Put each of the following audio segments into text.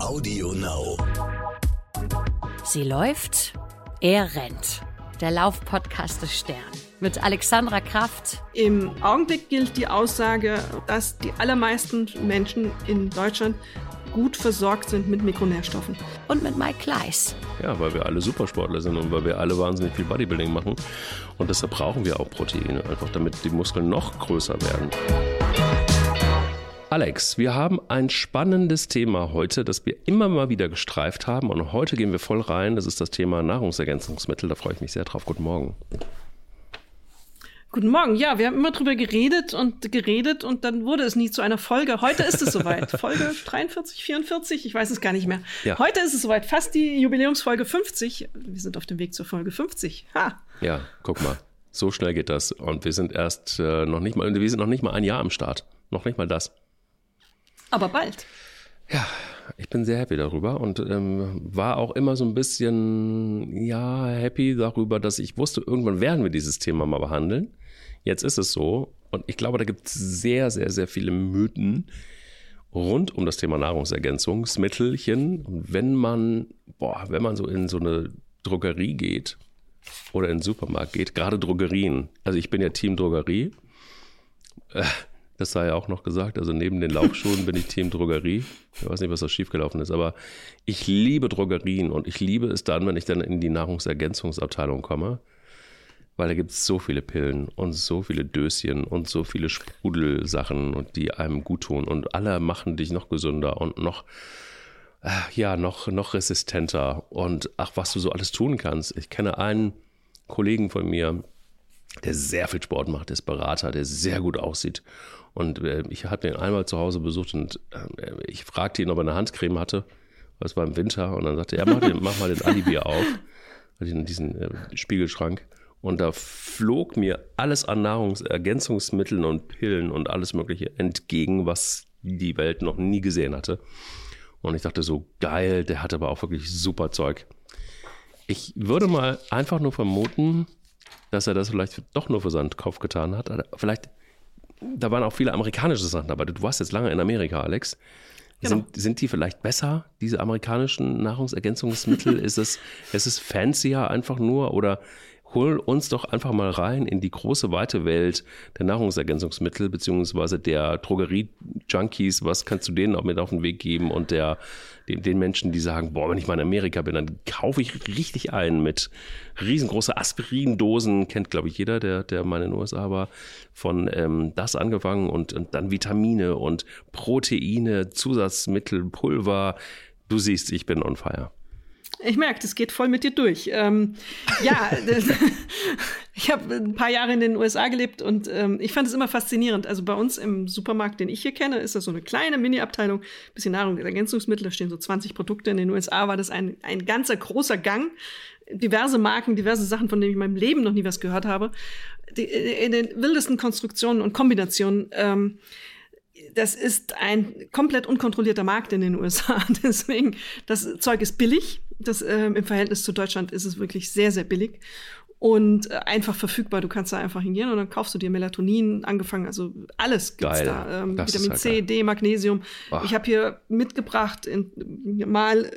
Audio Now. Sie läuft, er rennt. Der Laufpodcast des Stern mit Alexandra Kraft. Im Augenblick gilt die Aussage, dass die allermeisten Menschen in Deutschland gut versorgt sind mit Mikronährstoffen. Und mit Mike Kleiss. Ja, weil wir alle Supersportler sind und weil wir alle wahnsinnig viel Bodybuilding machen. Und deshalb brauchen wir auch Proteine, einfach damit die Muskeln noch größer werden. Alex, wir haben ein spannendes Thema heute, das wir immer mal wieder gestreift haben. Und heute gehen wir voll rein. Das ist das Thema Nahrungsergänzungsmittel. Da freue ich mich sehr drauf. Guten Morgen. Guten Morgen. Ja, wir haben immer drüber geredet und geredet und dann wurde es nie zu einer Folge. Heute ist es soweit. Folge 43, 44, ich weiß es gar nicht mehr. Ja. Heute ist es soweit. Fast die Jubiläumsfolge 50. Wir sind auf dem Weg zur Folge 50. Ha. Ja, guck mal. So schnell geht das. Und wir sind erst äh, noch nicht mal, wir sind noch nicht mal ein Jahr am Start. Noch nicht mal das. Aber bald. Ja, ich bin sehr happy darüber und ähm, war auch immer so ein bisschen, ja, happy darüber, dass ich wusste, irgendwann werden wir dieses Thema mal behandeln. Jetzt ist es so und ich glaube, da gibt es sehr, sehr, sehr viele Mythen rund um das Thema Nahrungsergänzungsmittelchen. Und wenn man, boah, wenn man so in so eine Drogerie geht oder in den Supermarkt geht, gerade Drogerien, also ich bin ja Team Drogerie, äh, das sei ja auch noch gesagt. Also neben den Laufschuhen bin ich Team Drogerie. Ich weiß nicht, was da schiefgelaufen ist, aber ich liebe Drogerien und ich liebe es dann, wenn ich dann in die Nahrungsergänzungsabteilung komme, weil da gibt es so viele Pillen und so viele Döschen und so viele Sprudelsachen, die einem gut tun und alle machen dich noch gesünder und noch äh, ja, noch, noch resistenter und ach, was du so alles tun kannst. Ich kenne einen Kollegen von mir, der sehr viel Sport macht, der ist Berater, der sehr gut aussieht. Und äh, ich hatte ihn einmal zu Hause besucht und äh, ich fragte ihn, ob er eine Handcreme hatte. Das war im Winter. Und dann sagte er, mach, den, mach mal den Alibi auf. In diesen äh, Spiegelschrank. Und da flog mir alles an Nahrungsergänzungsmitteln und Pillen und alles Mögliche entgegen, was die Welt noch nie gesehen hatte. Und ich dachte so, geil, der hat aber auch wirklich super Zeug. Ich würde mal einfach nur vermuten, dass er das vielleicht doch nur für seinen Kopf getan hat. Vielleicht, da waren auch viele amerikanische Sachen dabei. Du warst jetzt lange in Amerika, Alex. Genau. Sind, sind die vielleicht besser, diese amerikanischen Nahrungsergänzungsmittel? ist, es, ist es fancier einfach nur oder hol uns doch einfach mal rein in die große, weite Welt der Nahrungsergänzungsmittel beziehungsweise der Drogerie-Junkies. Was kannst du denen auch mit auf den Weg geben und der, den, den Menschen, die sagen, boah, wenn ich mal in Amerika bin, dann kaufe ich richtig ein mit riesengroße Aspirindosen, kennt glaube ich jeder, der, der mal in den USA war, von ähm, das angefangen und, und dann Vitamine und Proteine, Zusatzmittel, Pulver. Du siehst, ich bin on fire. Ich merke, das geht voll mit dir durch. Ähm, ja, ich habe ein paar Jahre in den USA gelebt und ähm, ich fand es immer faszinierend. Also bei uns im Supermarkt, den ich hier kenne, ist das so eine kleine Mini-Abteilung, bisschen Nahrungsergänzungsmittel, da stehen so 20 Produkte. In den USA war das ein, ein ganzer großer Gang. Diverse Marken, diverse Sachen, von denen ich in meinem Leben noch nie was gehört habe. Die, in den wildesten Konstruktionen und Kombinationen. Ähm, das ist ein komplett unkontrollierter Markt in den USA. Deswegen, das Zeug ist billig. Das, ähm, Im Verhältnis zu Deutschland ist es wirklich sehr, sehr billig und äh, einfach verfügbar. Du kannst da einfach hingehen und dann kaufst du dir Melatonin angefangen, also alles gibt's Geil. da. Ähm, Vitamin halt C, geil. D, Magnesium. Ach. Ich habe hier mitgebracht in, mal,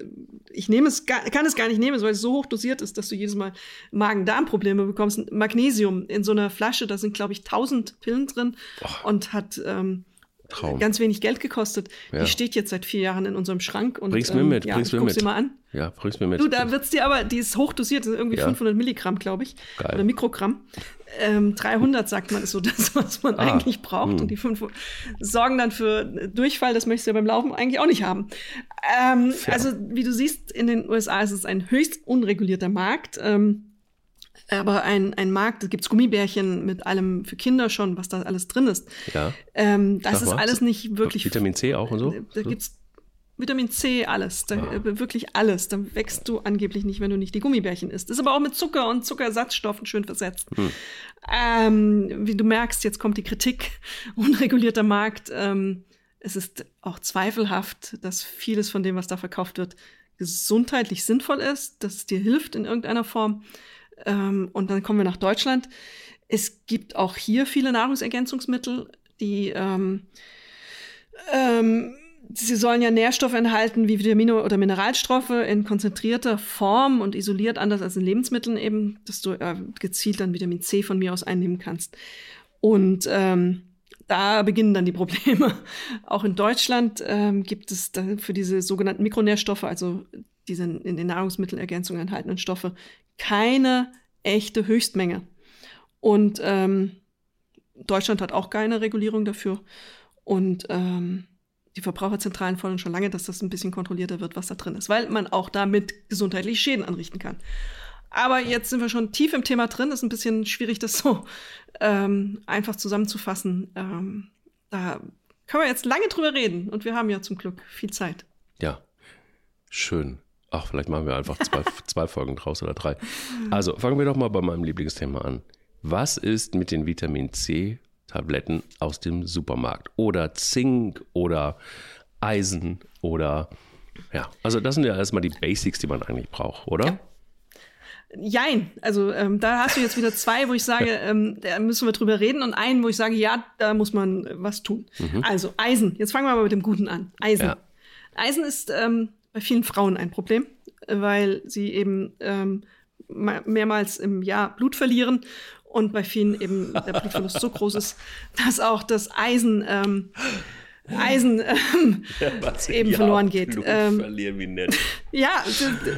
ich nehme es, kann es gar nicht nehmen, weil es so hoch dosiert ist, dass du jedes Mal Magen-Darm-Probleme bekommst. Magnesium in so einer Flasche, da sind glaube ich 1000 Pillen drin Boah. und hat ähm, Traum. ganz wenig Geld gekostet. Ja. Die steht jetzt seit vier Jahren in unserem Schrank. Und, bring's mir mit, ähm, ja, bring's mir mit. sie mal an. Ja, bring's mir mit. Du, da wird's dir aber, die ist hochdosiert, das ist irgendwie ja. 500 Milligramm, glaube ich. Geil. Oder Mikrogramm. Ähm, 300 sagt man, ist so das, was man ah. eigentlich braucht. Hm. Und die 500 sorgen dann für Durchfall, das möchtest du ja beim Laufen eigentlich auch nicht haben. Ähm, also, wie du siehst, in den USA ist es ein höchst unregulierter Markt. Ähm, aber ein, ein Markt, da gibt's Gummibärchen mit allem für Kinder schon, was da alles drin ist. Ja. Ähm, das Sag ist mal. alles nicht wirklich. Vitamin C auch und so? Da gibt's Vitamin C, alles. Da, ah. Äh, wirklich alles. Da wächst du angeblich nicht, wenn du nicht die Gummibärchen isst. Ist aber auch mit Zucker und Zuckersatzstoffen schön versetzt. Hm. Ähm, wie du merkst, jetzt kommt die Kritik. Unregulierter Markt. Ähm, es ist auch zweifelhaft, dass vieles von dem, was da verkauft wird, gesundheitlich sinnvoll ist, dass es dir hilft in irgendeiner Form. Ähm, und dann kommen wir nach Deutschland. Es gibt auch hier viele Nahrungsergänzungsmittel, die ähm, ähm, sie sollen ja Nährstoffe enthalten wie Vitamine oder Mineralstoffe in konzentrierter Form und isoliert, anders als in Lebensmitteln eben, dass du äh, gezielt dann Vitamin C von mir aus einnehmen kannst. Und ähm, da beginnen dann die Probleme. Auch in Deutschland ähm, gibt es für diese sogenannten Mikronährstoffe, also diese in den Nahrungsmittelergänzungen enthaltenen Stoffe, keine echte Höchstmenge. Und ähm, Deutschland hat auch keine Regulierung dafür. Und ähm, die Verbraucherzentralen fordern schon lange, dass das ein bisschen kontrollierter wird, was da drin ist, weil man auch damit gesundheitliche Schäden anrichten kann. Aber jetzt sind wir schon tief im Thema drin. Ist ein bisschen schwierig, das so ähm, einfach zusammenzufassen. Ähm, da können wir jetzt lange drüber reden und wir haben ja zum Glück viel Zeit. Ja, schön. Ach, vielleicht machen wir einfach zwei, zwei Folgen draus oder drei. Also fangen wir doch mal bei meinem Lieblingsthema an. Was ist mit den Vitamin C Tabletten aus dem Supermarkt oder Zink oder Eisen oder ja, also das sind ja erstmal die Basics, die man eigentlich braucht, oder? Ja. Jein, also ähm, da hast du jetzt wieder zwei, wo ich sage, ähm, da müssen wir drüber reden und einen, wo ich sage, ja, da muss man was tun. Mhm. Also Eisen, jetzt fangen wir mal mit dem Guten an. Eisen. Ja. Eisen ist ähm, bei vielen Frauen ein Problem, weil sie eben ähm, mehrmals im Jahr Blut verlieren und bei vielen eben der Blutverlust so groß ist, dass auch das Eisen, ähm, Eisen ähm, ja, eben ja, verloren geht. Blut ähm, verlieren, wie nett. ja,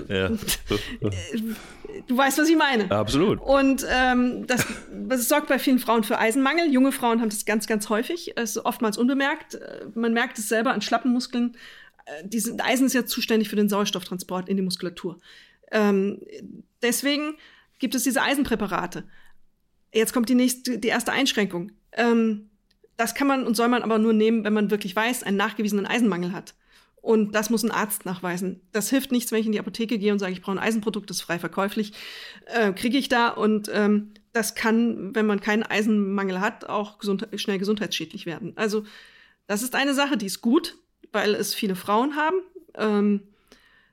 du, ja. du weißt, was ich meine. Absolut. Und ähm, das, das sorgt bei vielen Frauen für Eisenmangel. Junge Frauen haben das ganz, ganz häufig. Es ist oftmals unbemerkt. Man merkt es selber an schlappen Muskeln. Äh, diese, Eisen ist ja zuständig für den Sauerstofftransport in die Muskulatur. Ähm, deswegen gibt es diese Eisenpräparate. Jetzt kommt die nächste, die erste Einschränkung. Ähm, das kann man und soll man aber nur nehmen, wenn man wirklich weiß, einen nachgewiesenen Eisenmangel hat. Und das muss ein Arzt nachweisen. Das hilft nichts, wenn ich in die Apotheke gehe und sage, ich brauche ein Eisenprodukt, das ist frei verkäuflich. Äh, Kriege ich da. Und ähm, das kann, wenn man keinen Eisenmangel hat, auch gesund schnell gesundheitsschädlich werden. Also das ist eine Sache, die ist gut, weil es viele Frauen haben. Ähm,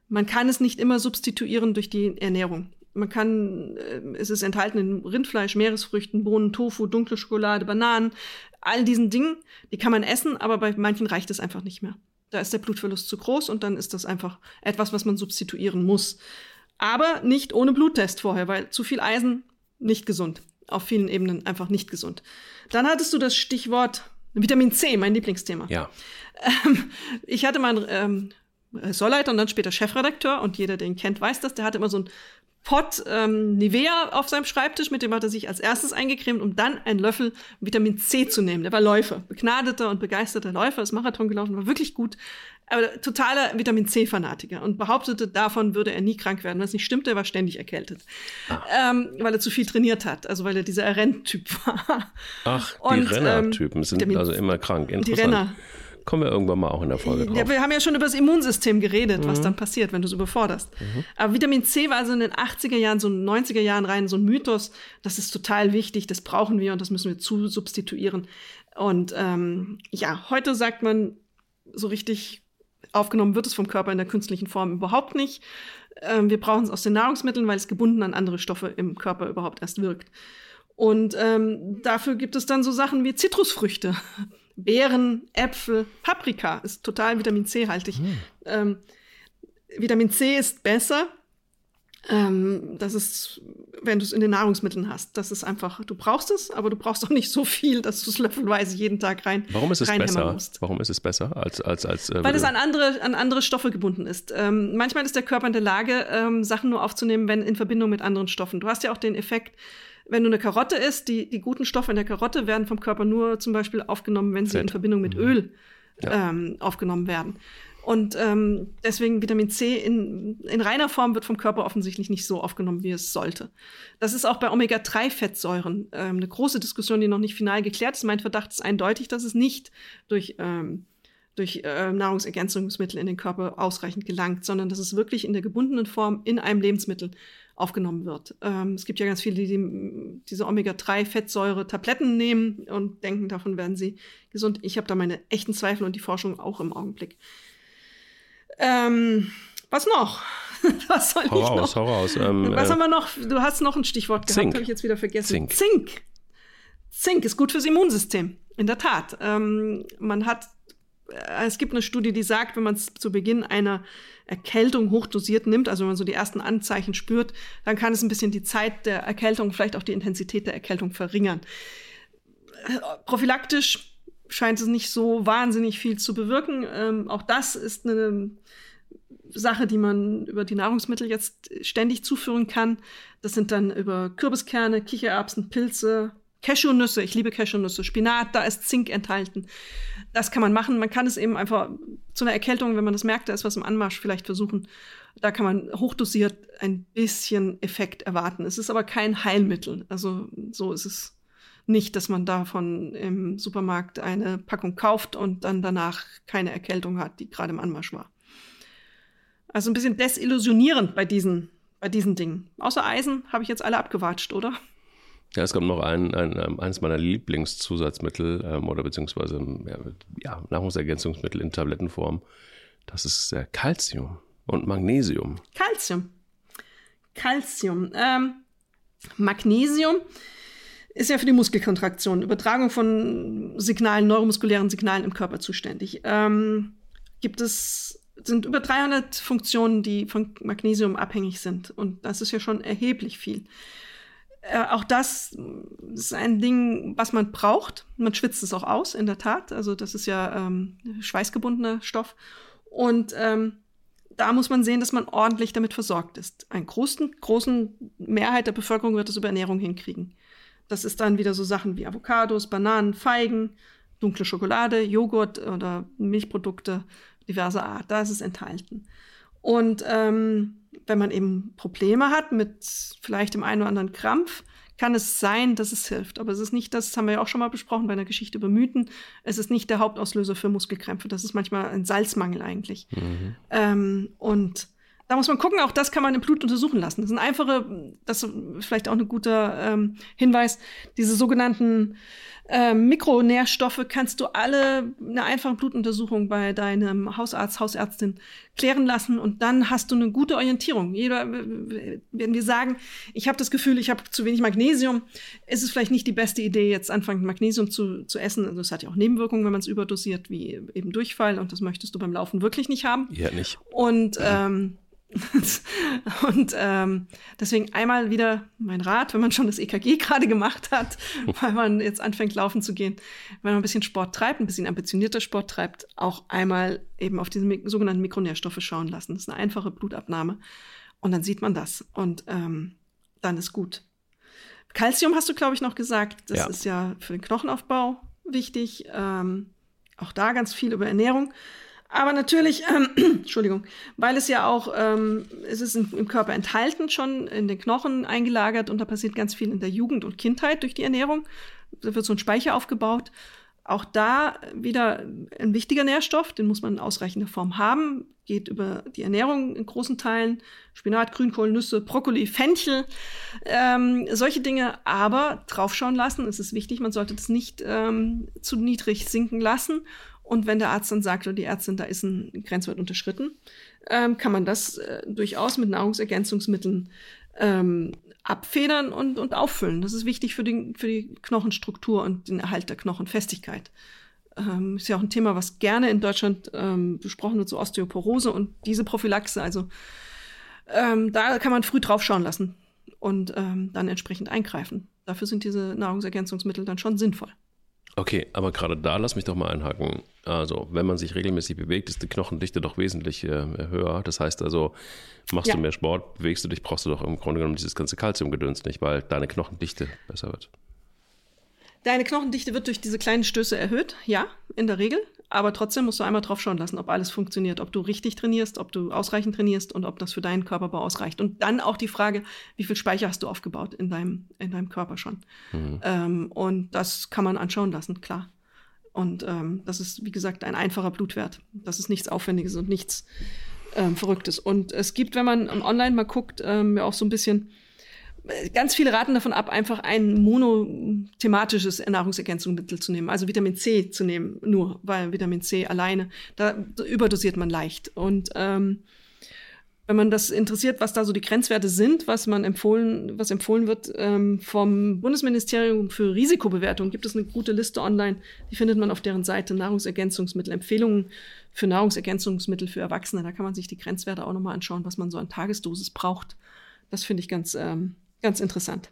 man kann es nicht immer substituieren durch die Ernährung man kann, äh, es ist enthalten in Rindfleisch, Meeresfrüchten, Bohnen, Tofu, dunkle Schokolade, Bananen, all diesen Dingen, die kann man essen, aber bei manchen reicht es einfach nicht mehr. Da ist der Blutverlust zu groß und dann ist das einfach etwas, was man substituieren muss. Aber nicht ohne Bluttest vorher, weil zu viel Eisen nicht gesund. Auf vielen Ebenen einfach nicht gesund. Dann hattest du das Stichwort Vitamin C, mein Lieblingsthema. Ja. Ähm, ich hatte mal einen ähm, Sollleiter und dann später Chefredakteur und jeder, der ihn kennt, weiß das. Der hatte immer so ein Pot ähm, Nivea auf seinem Schreibtisch, mit dem hat er sich als erstes eingecremt, um dann einen Löffel Vitamin C zu nehmen. Der war Läufer, begnadeter und begeisterter Läufer, ist Marathon gelaufen, war wirklich gut, aber totaler Vitamin C-Fanatiker und behauptete, davon würde er nie krank werden. Was nicht stimmte, er war ständig erkältet, ah. ähm, weil er zu viel trainiert hat, also weil er dieser Renntyp war. Ach, die und, Rennertypen ähm, sind also immer krank. Die Renner. Kommen wir irgendwann mal auch in der Folge drauf. Ja, wir haben ja schon über das Immunsystem geredet, mhm. was dann passiert, wenn du es überforderst. Mhm. Aber Vitamin C war also in den 80er Jahren, so 90er Jahren rein so ein Mythos. Das ist total wichtig, das brauchen wir und das müssen wir zu substituieren. Und ähm, ja, heute sagt man so richtig, aufgenommen wird es vom Körper in der künstlichen Form überhaupt nicht. Ähm, wir brauchen es aus den Nahrungsmitteln, weil es gebunden an andere Stoffe im Körper überhaupt erst wirkt. Und ähm, dafür gibt es dann so Sachen wie Zitrusfrüchte. Beeren, Äpfel, Paprika ist total Vitamin C-haltig. Hm. Ähm, Vitamin C ist besser. Ähm, das ist, wenn du es in den Nahrungsmitteln hast. Das ist einfach, du brauchst es, aber du brauchst auch nicht so viel, dass du es löffelweise jeden Tag rein Warum ist es besser? Musst. Warum ist es besser als als als? Äh, Weil es an andere an andere Stoffe gebunden ist. Ähm, manchmal ist der Körper in der Lage, ähm, Sachen nur aufzunehmen, wenn in Verbindung mit anderen Stoffen. Du hast ja auch den Effekt, wenn du eine Karotte isst, die, die guten Stoffe in der Karotte werden vom Körper nur zum Beispiel aufgenommen, wenn sie Fett. in Verbindung mit mhm. Öl ja. ähm, aufgenommen werden. Und ähm, deswegen Vitamin C in, in reiner Form wird vom Körper offensichtlich nicht so aufgenommen, wie es sollte. Das ist auch bei Omega-3-Fettsäuren ähm, eine große Diskussion, die noch nicht final geklärt ist. Mein Verdacht ist eindeutig, dass es nicht durch, ähm, durch äh, Nahrungsergänzungsmittel in den Körper ausreichend gelangt, sondern dass es wirklich in der gebundenen Form in einem Lebensmittel aufgenommen wird. Ähm, es gibt ja ganz viele, die, die diese Omega-3-Fettsäure-Tabletten nehmen und denken, davon werden sie gesund. Ich habe da meine echten Zweifel und die Forschung auch im Augenblick. Ähm, was noch? was soll hau ich raus, noch? Hau raus. Ähm, was äh, haben wir noch? Du hast noch ein Stichwort gehabt, habe ich jetzt wieder vergessen. Zink. Zink. Zink ist gut fürs Immunsystem. In der Tat. Ähm, man hat äh, es gibt eine Studie, die sagt, wenn man es zu Beginn einer Erkältung hochdosiert nimmt, also wenn man so die ersten Anzeichen spürt, dann kann es ein bisschen die Zeit der Erkältung, vielleicht auch die Intensität der Erkältung verringern. Äh, prophylaktisch scheint es nicht so wahnsinnig viel zu bewirken. Ähm, auch das ist eine Sache, die man über die Nahrungsmittel jetzt ständig zuführen kann. Das sind dann über Kürbiskerne, Kichererbsen, Pilze, Cashewnüsse. Ich liebe Cashewnüsse, Spinat, da ist Zink enthalten. Das kann man machen. Man kann es eben einfach zu einer Erkältung, wenn man das merkt, da ist was im Anmarsch, vielleicht versuchen. Da kann man hochdosiert ein bisschen Effekt erwarten. Es ist aber kein Heilmittel. Also so ist es nicht, dass man davon im Supermarkt eine Packung kauft und dann danach keine Erkältung hat, die gerade im Anmarsch war. Also ein bisschen desillusionierend bei diesen, bei diesen Dingen. Außer Eisen habe ich jetzt alle abgewatscht, oder? Ja, es kommt noch ein, ein, eines meiner Lieblingszusatzmittel ähm, oder beziehungsweise ja, Nahrungsergänzungsmittel in Tablettenform. Das ist äh, Calcium und Magnesium. Calcium. Calcium. Ähm, Magnesium ist ja für die Muskelkontraktion, Übertragung von Signalen, neuromuskulären Signalen im Körper zuständig. Ähm, gibt es sind über 300 Funktionen, die von Magnesium abhängig sind. Und das ist ja schon erheblich viel. Äh, auch das ist ein Ding, was man braucht. Man schwitzt es auch aus, in der Tat. Also das ist ja ähm, schweißgebundener Stoff. Und ähm, da muss man sehen, dass man ordentlich damit versorgt ist. Ein großen, großen Mehrheit der Bevölkerung wird es über Ernährung hinkriegen. Das ist dann wieder so Sachen wie Avocados, Bananen, Feigen, dunkle Schokolade, Joghurt oder Milchprodukte diverser Art. Da ist es enthalten. Und ähm, wenn man eben Probleme hat mit vielleicht dem einen oder anderen Krampf, kann es sein, dass es hilft. Aber es ist nicht, das haben wir ja auch schon mal besprochen bei einer Geschichte über Mythen, es ist nicht der Hauptauslöser für Muskelkrämpfe. Das ist manchmal ein Salzmangel eigentlich. Mhm. Ähm, und da muss man gucken, auch das kann man im Blut untersuchen lassen. Das ist ein einfache, das ist vielleicht auch ein guter ähm, Hinweis, diese sogenannten äh, Mikronährstoffe kannst du alle eine einfache Blutuntersuchung bei deinem Hausarzt, Hausärztin klären lassen und dann hast du eine gute Orientierung. Jeder, wenn wir sagen, ich habe das Gefühl, ich habe zu wenig Magnesium, ist es vielleicht nicht die beste Idee, jetzt anfangen, Magnesium zu, zu essen. Also es hat ja auch Nebenwirkungen, wenn man es überdosiert, wie eben Durchfall und das möchtest du beim Laufen wirklich nicht haben. Ja, nicht. Und ähm, und ähm, deswegen einmal wieder mein Rat, wenn man schon das EKG gerade gemacht hat, weil man jetzt anfängt laufen zu gehen, wenn man ein bisschen Sport treibt, ein bisschen ambitionierter Sport treibt, auch einmal eben auf diese sogenannten Mikronährstoffe schauen lassen. Das ist eine einfache Blutabnahme und dann sieht man das und ähm, dann ist gut. Calcium hast du, glaube ich, noch gesagt. Das ja. ist ja für den Knochenaufbau wichtig. Ähm, auch da ganz viel über Ernährung. Aber natürlich, ähm, Entschuldigung, weil es ja auch, ähm, es ist im, Körper enthalten, schon in den Knochen eingelagert und da passiert ganz viel in der Jugend und Kindheit durch die Ernährung. Da wird so ein Speicher aufgebaut. Auch da wieder ein wichtiger Nährstoff, den muss man in ausreichender Form haben, geht über die Ernährung in großen Teilen. Spinat, Grünkohl, Nüsse, Brokkoli, Fenchel, ähm, solche Dinge, aber draufschauen lassen. Es ist wichtig, man sollte das nicht ähm, zu niedrig sinken lassen und wenn der Arzt dann sagt oder die Ärztin, da ist ein Grenzwert unterschritten, ähm, kann man das äh, durchaus mit Nahrungsergänzungsmitteln ähm, abfedern und, und auffüllen. Das ist wichtig für, den, für die Knochenstruktur und den Erhalt der Knochenfestigkeit. Ähm, ist ja auch ein Thema, was gerne in Deutschland ähm, besprochen wird, so Osteoporose und diese Prophylaxe. Also ähm, da kann man früh drauf schauen lassen und ähm, dann entsprechend eingreifen. Dafür sind diese Nahrungsergänzungsmittel dann schon sinnvoll. Okay, aber gerade da lass mich doch mal einhaken. Also, wenn man sich regelmäßig bewegt, ist die Knochendichte doch wesentlich äh, höher. Das heißt also, machst ja. du mehr Sport, bewegst du dich, brauchst du doch im Grunde genommen dieses ganze Kalziumgedöns nicht, weil deine Knochendichte besser wird. Deine Knochendichte wird durch diese kleinen Stöße erhöht, ja, in der Regel. Aber trotzdem musst du einmal drauf schauen lassen, ob alles funktioniert, ob du richtig trainierst, ob du ausreichend trainierst und ob das für deinen Körperbau ausreicht. Und dann auch die Frage, wie viel Speicher hast du aufgebaut in deinem, in deinem Körper schon. Mhm. Ähm, und das kann man anschauen lassen, klar. Und ähm, das ist, wie gesagt, ein einfacher Blutwert. Das ist nichts Aufwendiges und nichts ähm, Verrücktes. Und es gibt, wenn man online mal guckt, ähm, auch so ein bisschen ganz viele raten davon ab, einfach ein monothematisches Nahrungsergänzungsmittel zu nehmen, also Vitamin C zu nehmen, nur, weil Vitamin C alleine, da überdosiert man leicht. Und ähm, wenn man das interessiert, was da so die Grenzwerte sind, was man empfohlen, was empfohlen wird ähm, vom Bundesministerium für Risikobewertung, gibt es eine gute Liste online. Die findet man auf deren Seite Nahrungsergänzungsmittel, Empfehlungen für Nahrungsergänzungsmittel für Erwachsene. Da kann man sich die Grenzwerte auch nochmal anschauen, was man so an Tagesdosis braucht. Das finde ich ganz, ähm, ganz interessant.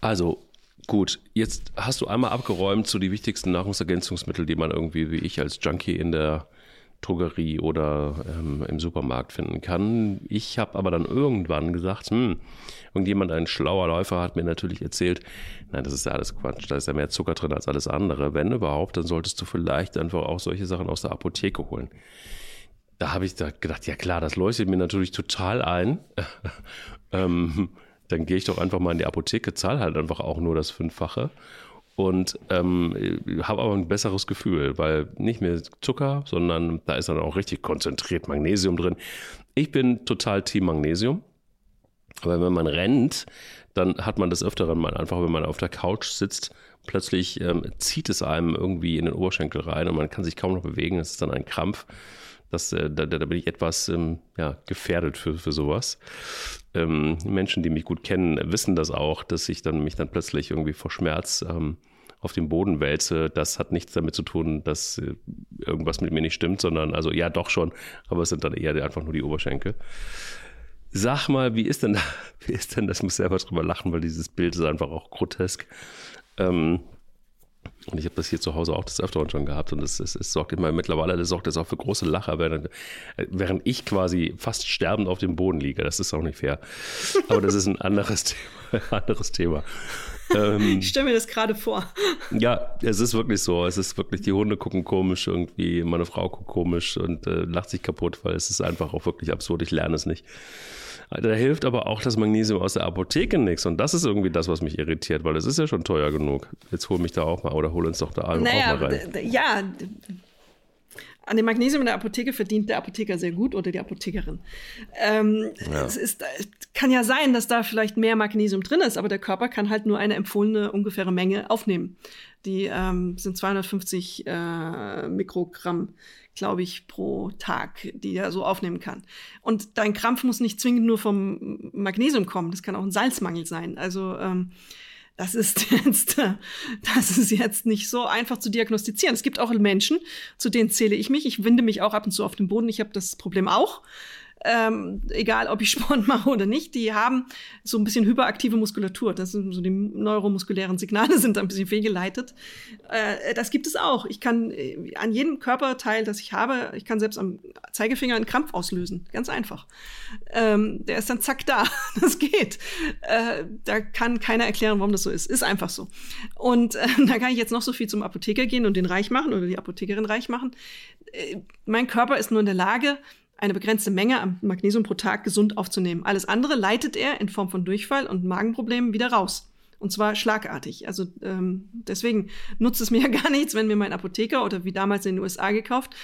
Also Gut, jetzt hast du einmal abgeräumt zu so die wichtigsten Nahrungsergänzungsmittel, die man irgendwie wie ich als Junkie in der Drogerie oder ähm, im Supermarkt finden kann. Ich habe aber dann irgendwann gesagt, hm, irgendjemand, ein schlauer Läufer, hat mir natürlich erzählt, nein, das ist ja alles Quatsch, da ist ja mehr Zucker drin als alles andere. Wenn überhaupt, dann solltest du vielleicht einfach auch solche Sachen aus der Apotheke holen. Da habe ich da gedacht, ja klar, das leuchtet mir natürlich total ein. ähm, dann gehe ich doch einfach mal in die Apotheke, zahle halt einfach auch nur das Fünffache und ähm, habe aber ein besseres Gefühl, weil nicht mehr Zucker, sondern da ist dann auch richtig konzentriert Magnesium drin. Ich bin total Team Magnesium, aber wenn man rennt, dann hat man das öfteren mal einfach, wenn man auf der Couch sitzt, plötzlich ähm, zieht es einem irgendwie in den Oberschenkel rein und man kann sich kaum noch bewegen. Es ist dann ein Krampf. Das, äh, da, da, bin ich etwas ähm, ja, gefährdet für, für sowas. Ähm, Menschen, die mich gut kennen, wissen das auch, dass ich dann mich dann plötzlich irgendwie vor Schmerz ähm, auf den Boden wälze. Das hat nichts damit zu tun, dass äh, irgendwas mit mir nicht stimmt, sondern also ja doch schon, aber es sind dann eher einfach nur die Oberschenkel. Sag mal, wie ist denn, da, wie ist denn das? Ich muss selber drüber lachen, weil dieses Bild ist einfach auch grotesk. Ähm, und ich habe das hier zu Hause auch des Öfteren schon gehabt und es, es, es sorgt immer mittlerweile, das sorgt das auch für große Lacher, während, während ich quasi fast sterbend auf dem Boden liege. Das ist auch nicht fair. Aber das ist ein anderes Thema. Anderes Thema. Ähm, ich stelle mir das gerade vor. Ja, es ist wirklich so. Es ist wirklich, die Hunde gucken komisch irgendwie, meine Frau guckt komisch und äh, lacht sich kaputt, weil es ist einfach auch wirklich absurd. Ich lerne es nicht. Da hilft aber auch das Magnesium aus der Apotheke nichts. Und das ist irgendwie das, was mich irritiert, weil es ist ja schon teuer genug. Jetzt hol mich da auch mal oder hol uns doch da naja, auch mal rein. Ja, an dem Magnesium in der Apotheke verdient der Apotheker sehr gut oder die Apothekerin. Ähm, ja. Es ist, kann ja sein, dass da vielleicht mehr Magnesium drin ist, aber der Körper kann halt nur eine empfohlene ungefähre Menge aufnehmen. Die ähm, sind 250 äh, Mikrogramm glaube ich, pro Tag, die er so aufnehmen kann. Und dein Krampf muss nicht zwingend nur vom Magnesium kommen, das kann auch ein Salzmangel sein. Also ähm, das ist jetzt, das ist jetzt nicht so einfach zu diagnostizieren. Es gibt auch Menschen, zu denen zähle ich mich. Ich winde mich auch ab und zu auf dem Boden. Ich habe das Problem auch ähm, egal ob ich Sport mache oder nicht, die haben so ein bisschen hyperaktive Muskulatur. Das sind so die neuromuskulären Signale sind ein bisschen fehlgeleitet. Äh, das gibt es auch. Ich kann äh, an jedem Körperteil, das ich habe, ich kann selbst am Zeigefinger einen Krampf auslösen. Ganz einfach. Ähm, der ist dann zack da. Das geht. Äh, da kann keiner erklären, warum das so ist. Ist einfach so. Und äh, da kann ich jetzt noch so viel zum Apotheker gehen und den reich machen oder die Apothekerin reich machen. Äh, mein Körper ist nur in der Lage, eine begrenzte Menge an Magnesium pro Tag gesund aufzunehmen. Alles andere leitet er in Form von Durchfall und Magenproblemen wieder raus. Und zwar schlagartig. Also ähm, deswegen nutzt es mir ja gar nichts, wenn mir mein Apotheker oder wie damals in den USA gekauft,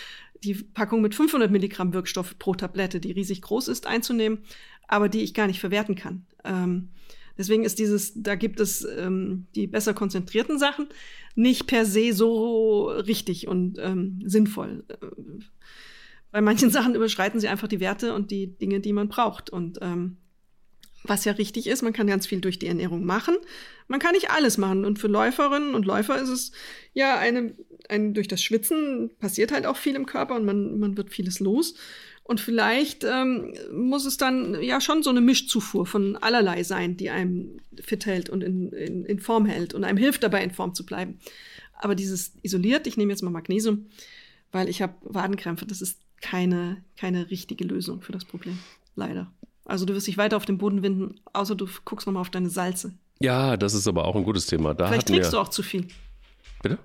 die Packung mit 500 Milligramm Wirkstoff pro Tablette, die riesig groß ist, einzunehmen, aber die ich gar nicht verwerten kann. Ähm, deswegen ist dieses, da gibt es ähm, die besser konzentrierten Sachen nicht per se so richtig und ähm, sinnvoll. Äh, bei manchen Sachen überschreiten sie einfach die Werte und die Dinge, die man braucht. Und ähm, was ja richtig ist, man kann ganz viel durch die Ernährung machen. Man kann nicht alles machen. Und für Läuferinnen und Läufer ist es ja eine, ein, durch das Schwitzen passiert halt auch viel im Körper und man, man wird vieles los. Und vielleicht ähm, muss es dann ja schon so eine Mischzufuhr von allerlei sein, die einem fit hält und in, in, in Form hält und einem hilft dabei, in Form zu bleiben. Aber dieses isoliert, ich nehme jetzt mal Magnesium, weil ich habe Wadenkrämpfe, das ist keine, keine richtige Lösung für das Problem. Leider. Also du wirst dich weiter auf den Boden winden, außer du guckst nochmal auf deine Salze. Ja, das ist aber auch ein gutes Thema. Da Vielleicht trinkst du auch zu viel. Bitte?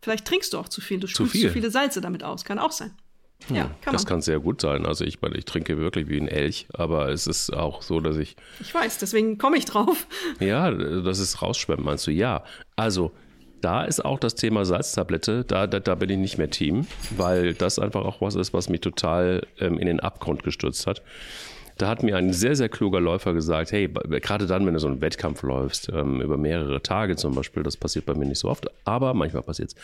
Vielleicht trinkst du auch zu viel. Du spülst zu, viel. zu viele Salze damit aus. Kann auch sein. Hm, ja, kann das man. kann sehr gut sein. Also ich meine, ich trinke wirklich wie ein Elch, aber es ist auch so, dass ich. Ich weiß, deswegen komme ich drauf. Ja, dass es rausschwemmt, meinst du? Ja. Also da ist auch das Thema Salztablette, da, da, da bin ich nicht mehr Team, weil das einfach auch was ist, was mich total ähm, in den Abgrund gestürzt hat. Da hat mir ein sehr, sehr kluger Läufer gesagt, hey, gerade dann, wenn du so einen Wettkampf läufst, ähm, über mehrere Tage zum Beispiel, das passiert bei mir nicht so oft, aber manchmal passiert es,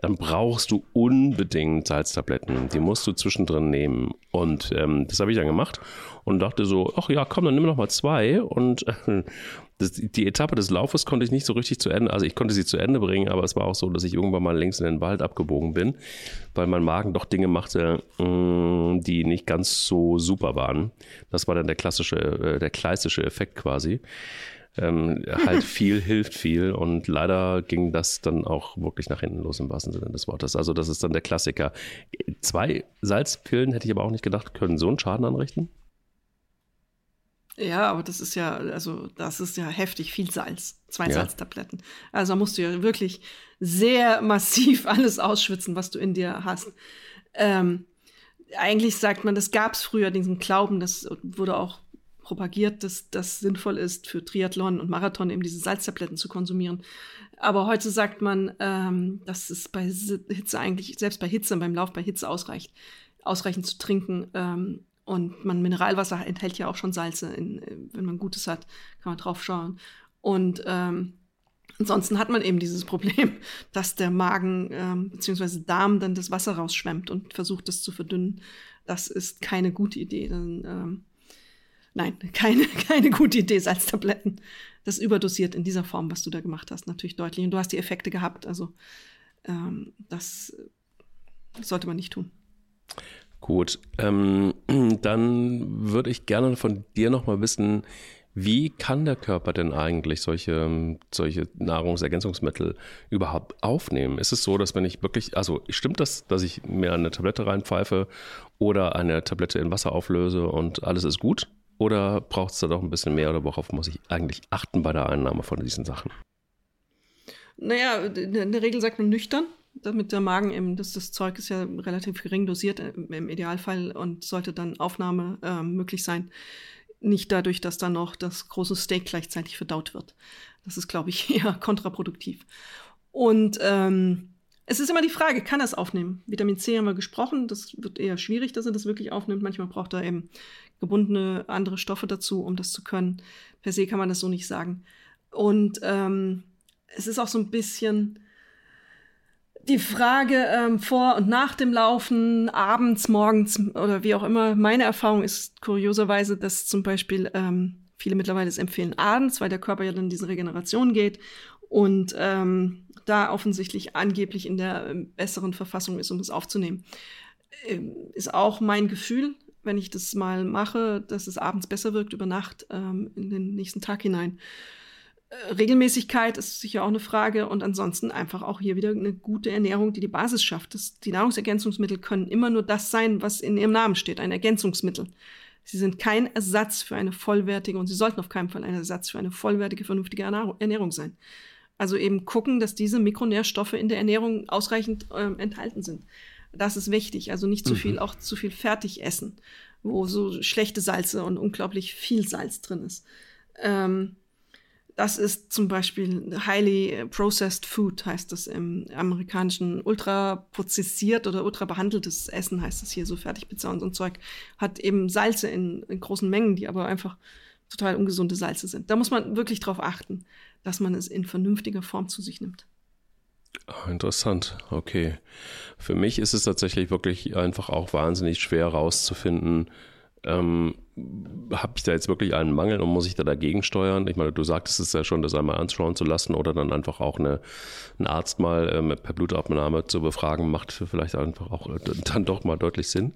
dann brauchst du unbedingt Salztabletten. Die musst du zwischendrin nehmen. Und ähm, das habe ich dann gemacht und dachte so, ach ja, komm, dann nimm noch mal zwei. Und äh, das, die Etappe des Laufes konnte ich nicht so richtig zu Ende, also ich konnte sie zu Ende bringen, aber es war auch so, dass ich irgendwann mal links in den Wald abgebogen bin, weil mein Magen doch Dinge machte, mm, die nicht ganz so super waren. Das war dann der klassische, äh, der kleistische Effekt quasi. Ähm, halt viel hilft viel und leider ging das dann auch wirklich nach hinten los im wahrsten Sinne des Wortes. Also das ist dann der Klassiker. Zwei Salzpillen hätte ich aber auch nicht gedacht, können so einen Schaden anrichten. Ja, aber das ist ja, also das ist ja heftig viel Salz. Zwei ja. Salztabletten. Also da musst du ja wirklich sehr massiv alles ausschwitzen, was du in dir hast. Ähm, eigentlich sagt man, das gab es früher, diesen Glauben, das wurde auch propagiert, dass das sinnvoll ist für Triathlon und Marathon eben diese Salztabletten zu konsumieren. Aber heute sagt man, ähm, dass es bei Hitze eigentlich, selbst bei Hitze, beim Lauf bei Hitze ausreicht, ausreichend zu trinken. Ähm, und man Mineralwasser enthält ja auch schon Salze. In, wenn man Gutes hat, kann man drauf schauen. Und ähm, ansonsten hat man eben dieses Problem, dass der Magen ähm, bzw. Darm dann das Wasser rausschwemmt und versucht, das zu verdünnen. Das ist keine gute Idee. Dann, ähm, nein, keine, keine gute Idee, Salztabletten. Das überdosiert in dieser Form, was du da gemacht hast, natürlich deutlich. Und du hast die Effekte gehabt. Also ähm, das sollte man nicht tun. Gut, ähm, dann würde ich gerne von dir nochmal wissen, wie kann der Körper denn eigentlich solche, solche Nahrungsergänzungsmittel überhaupt aufnehmen? Ist es so, dass wenn ich wirklich, also stimmt das, dass ich mir eine Tablette reinpfeife oder eine Tablette in Wasser auflöse und alles ist gut? Oder braucht es da doch ein bisschen mehr oder worauf muss ich eigentlich achten bei der Einnahme von diesen Sachen? Naja, in der Regel sagt man nüchtern damit der Magen eben, das, das Zeug ist ja relativ gering dosiert äh, im Idealfall und sollte dann Aufnahme äh, möglich sein. Nicht dadurch, dass dann noch das große Steak gleichzeitig verdaut wird. Das ist, glaube ich, eher kontraproduktiv. Und ähm, es ist immer die Frage, kann er es aufnehmen? Vitamin C haben wir gesprochen, das wird eher schwierig, dass er das wirklich aufnimmt. Manchmal braucht er eben gebundene andere Stoffe dazu, um das zu können. Per se kann man das so nicht sagen. Und ähm, es ist auch so ein bisschen, die Frage ähm, vor und nach dem Laufen, abends, morgens oder wie auch immer, meine Erfahrung ist kurioserweise, dass zum Beispiel ähm, viele mittlerweile es empfehlen abends, weil der Körper ja dann in diese Regeneration geht und ähm, da offensichtlich angeblich in der äh, besseren Verfassung ist, um es aufzunehmen. Ähm, ist auch mein Gefühl, wenn ich das mal mache, dass es abends besser wirkt über Nacht ähm, in den nächsten Tag hinein. Regelmäßigkeit ist sicher auch eine Frage und ansonsten einfach auch hier wieder eine gute Ernährung, die die Basis schafft. Das, die Nahrungsergänzungsmittel können immer nur das sein, was in ihrem Namen steht, ein Ergänzungsmittel. Sie sind kein Ersatz für eine vollwertige und sie sollten auf keinen Fall ein Ersatz für eine vollwertige, vernünftige Ernährung sein. Also eben gucken, dass diese Mikronährstoffe in der Ernährung ausreichend äh, enthalten sind. Das ist wichtig. Also nicht zu viel, mhm. auch zu viel Fertigessen, wo so schlechte Salze und unglaublich viel Salz drin ist. Ähm, das ist zum Beispiel highly processed food, heißt das im amerikanischen. Ultra prozessiert oder ultra behandeltes Essen heißt das hier, so Fertigpizza und so ein Zeug. Hat eben Salze in, in großen Mengen, die aber einfach total ungesunde Salze sind. Da muss man wirklich drauf achten, dass man es in vernünftiger Form zu sich nimmt. Ah, interessant, okay. Für mich ist es tatsächlich wirklich einfach auch wahnsinnig schwer herauszufinden, ähm, habe ich da jetzt wirklich einen Mangel und muss ich da dagegen steuern? Ich meine, du sagtest es ja schon, das einmal anschauen zu lassen oder dann einfach auch eine, einen Arzt mal ähm, per Blutabnahme zu befragen, macht vielleicht einfach auch äh, dann doch mal deutlich Sinn.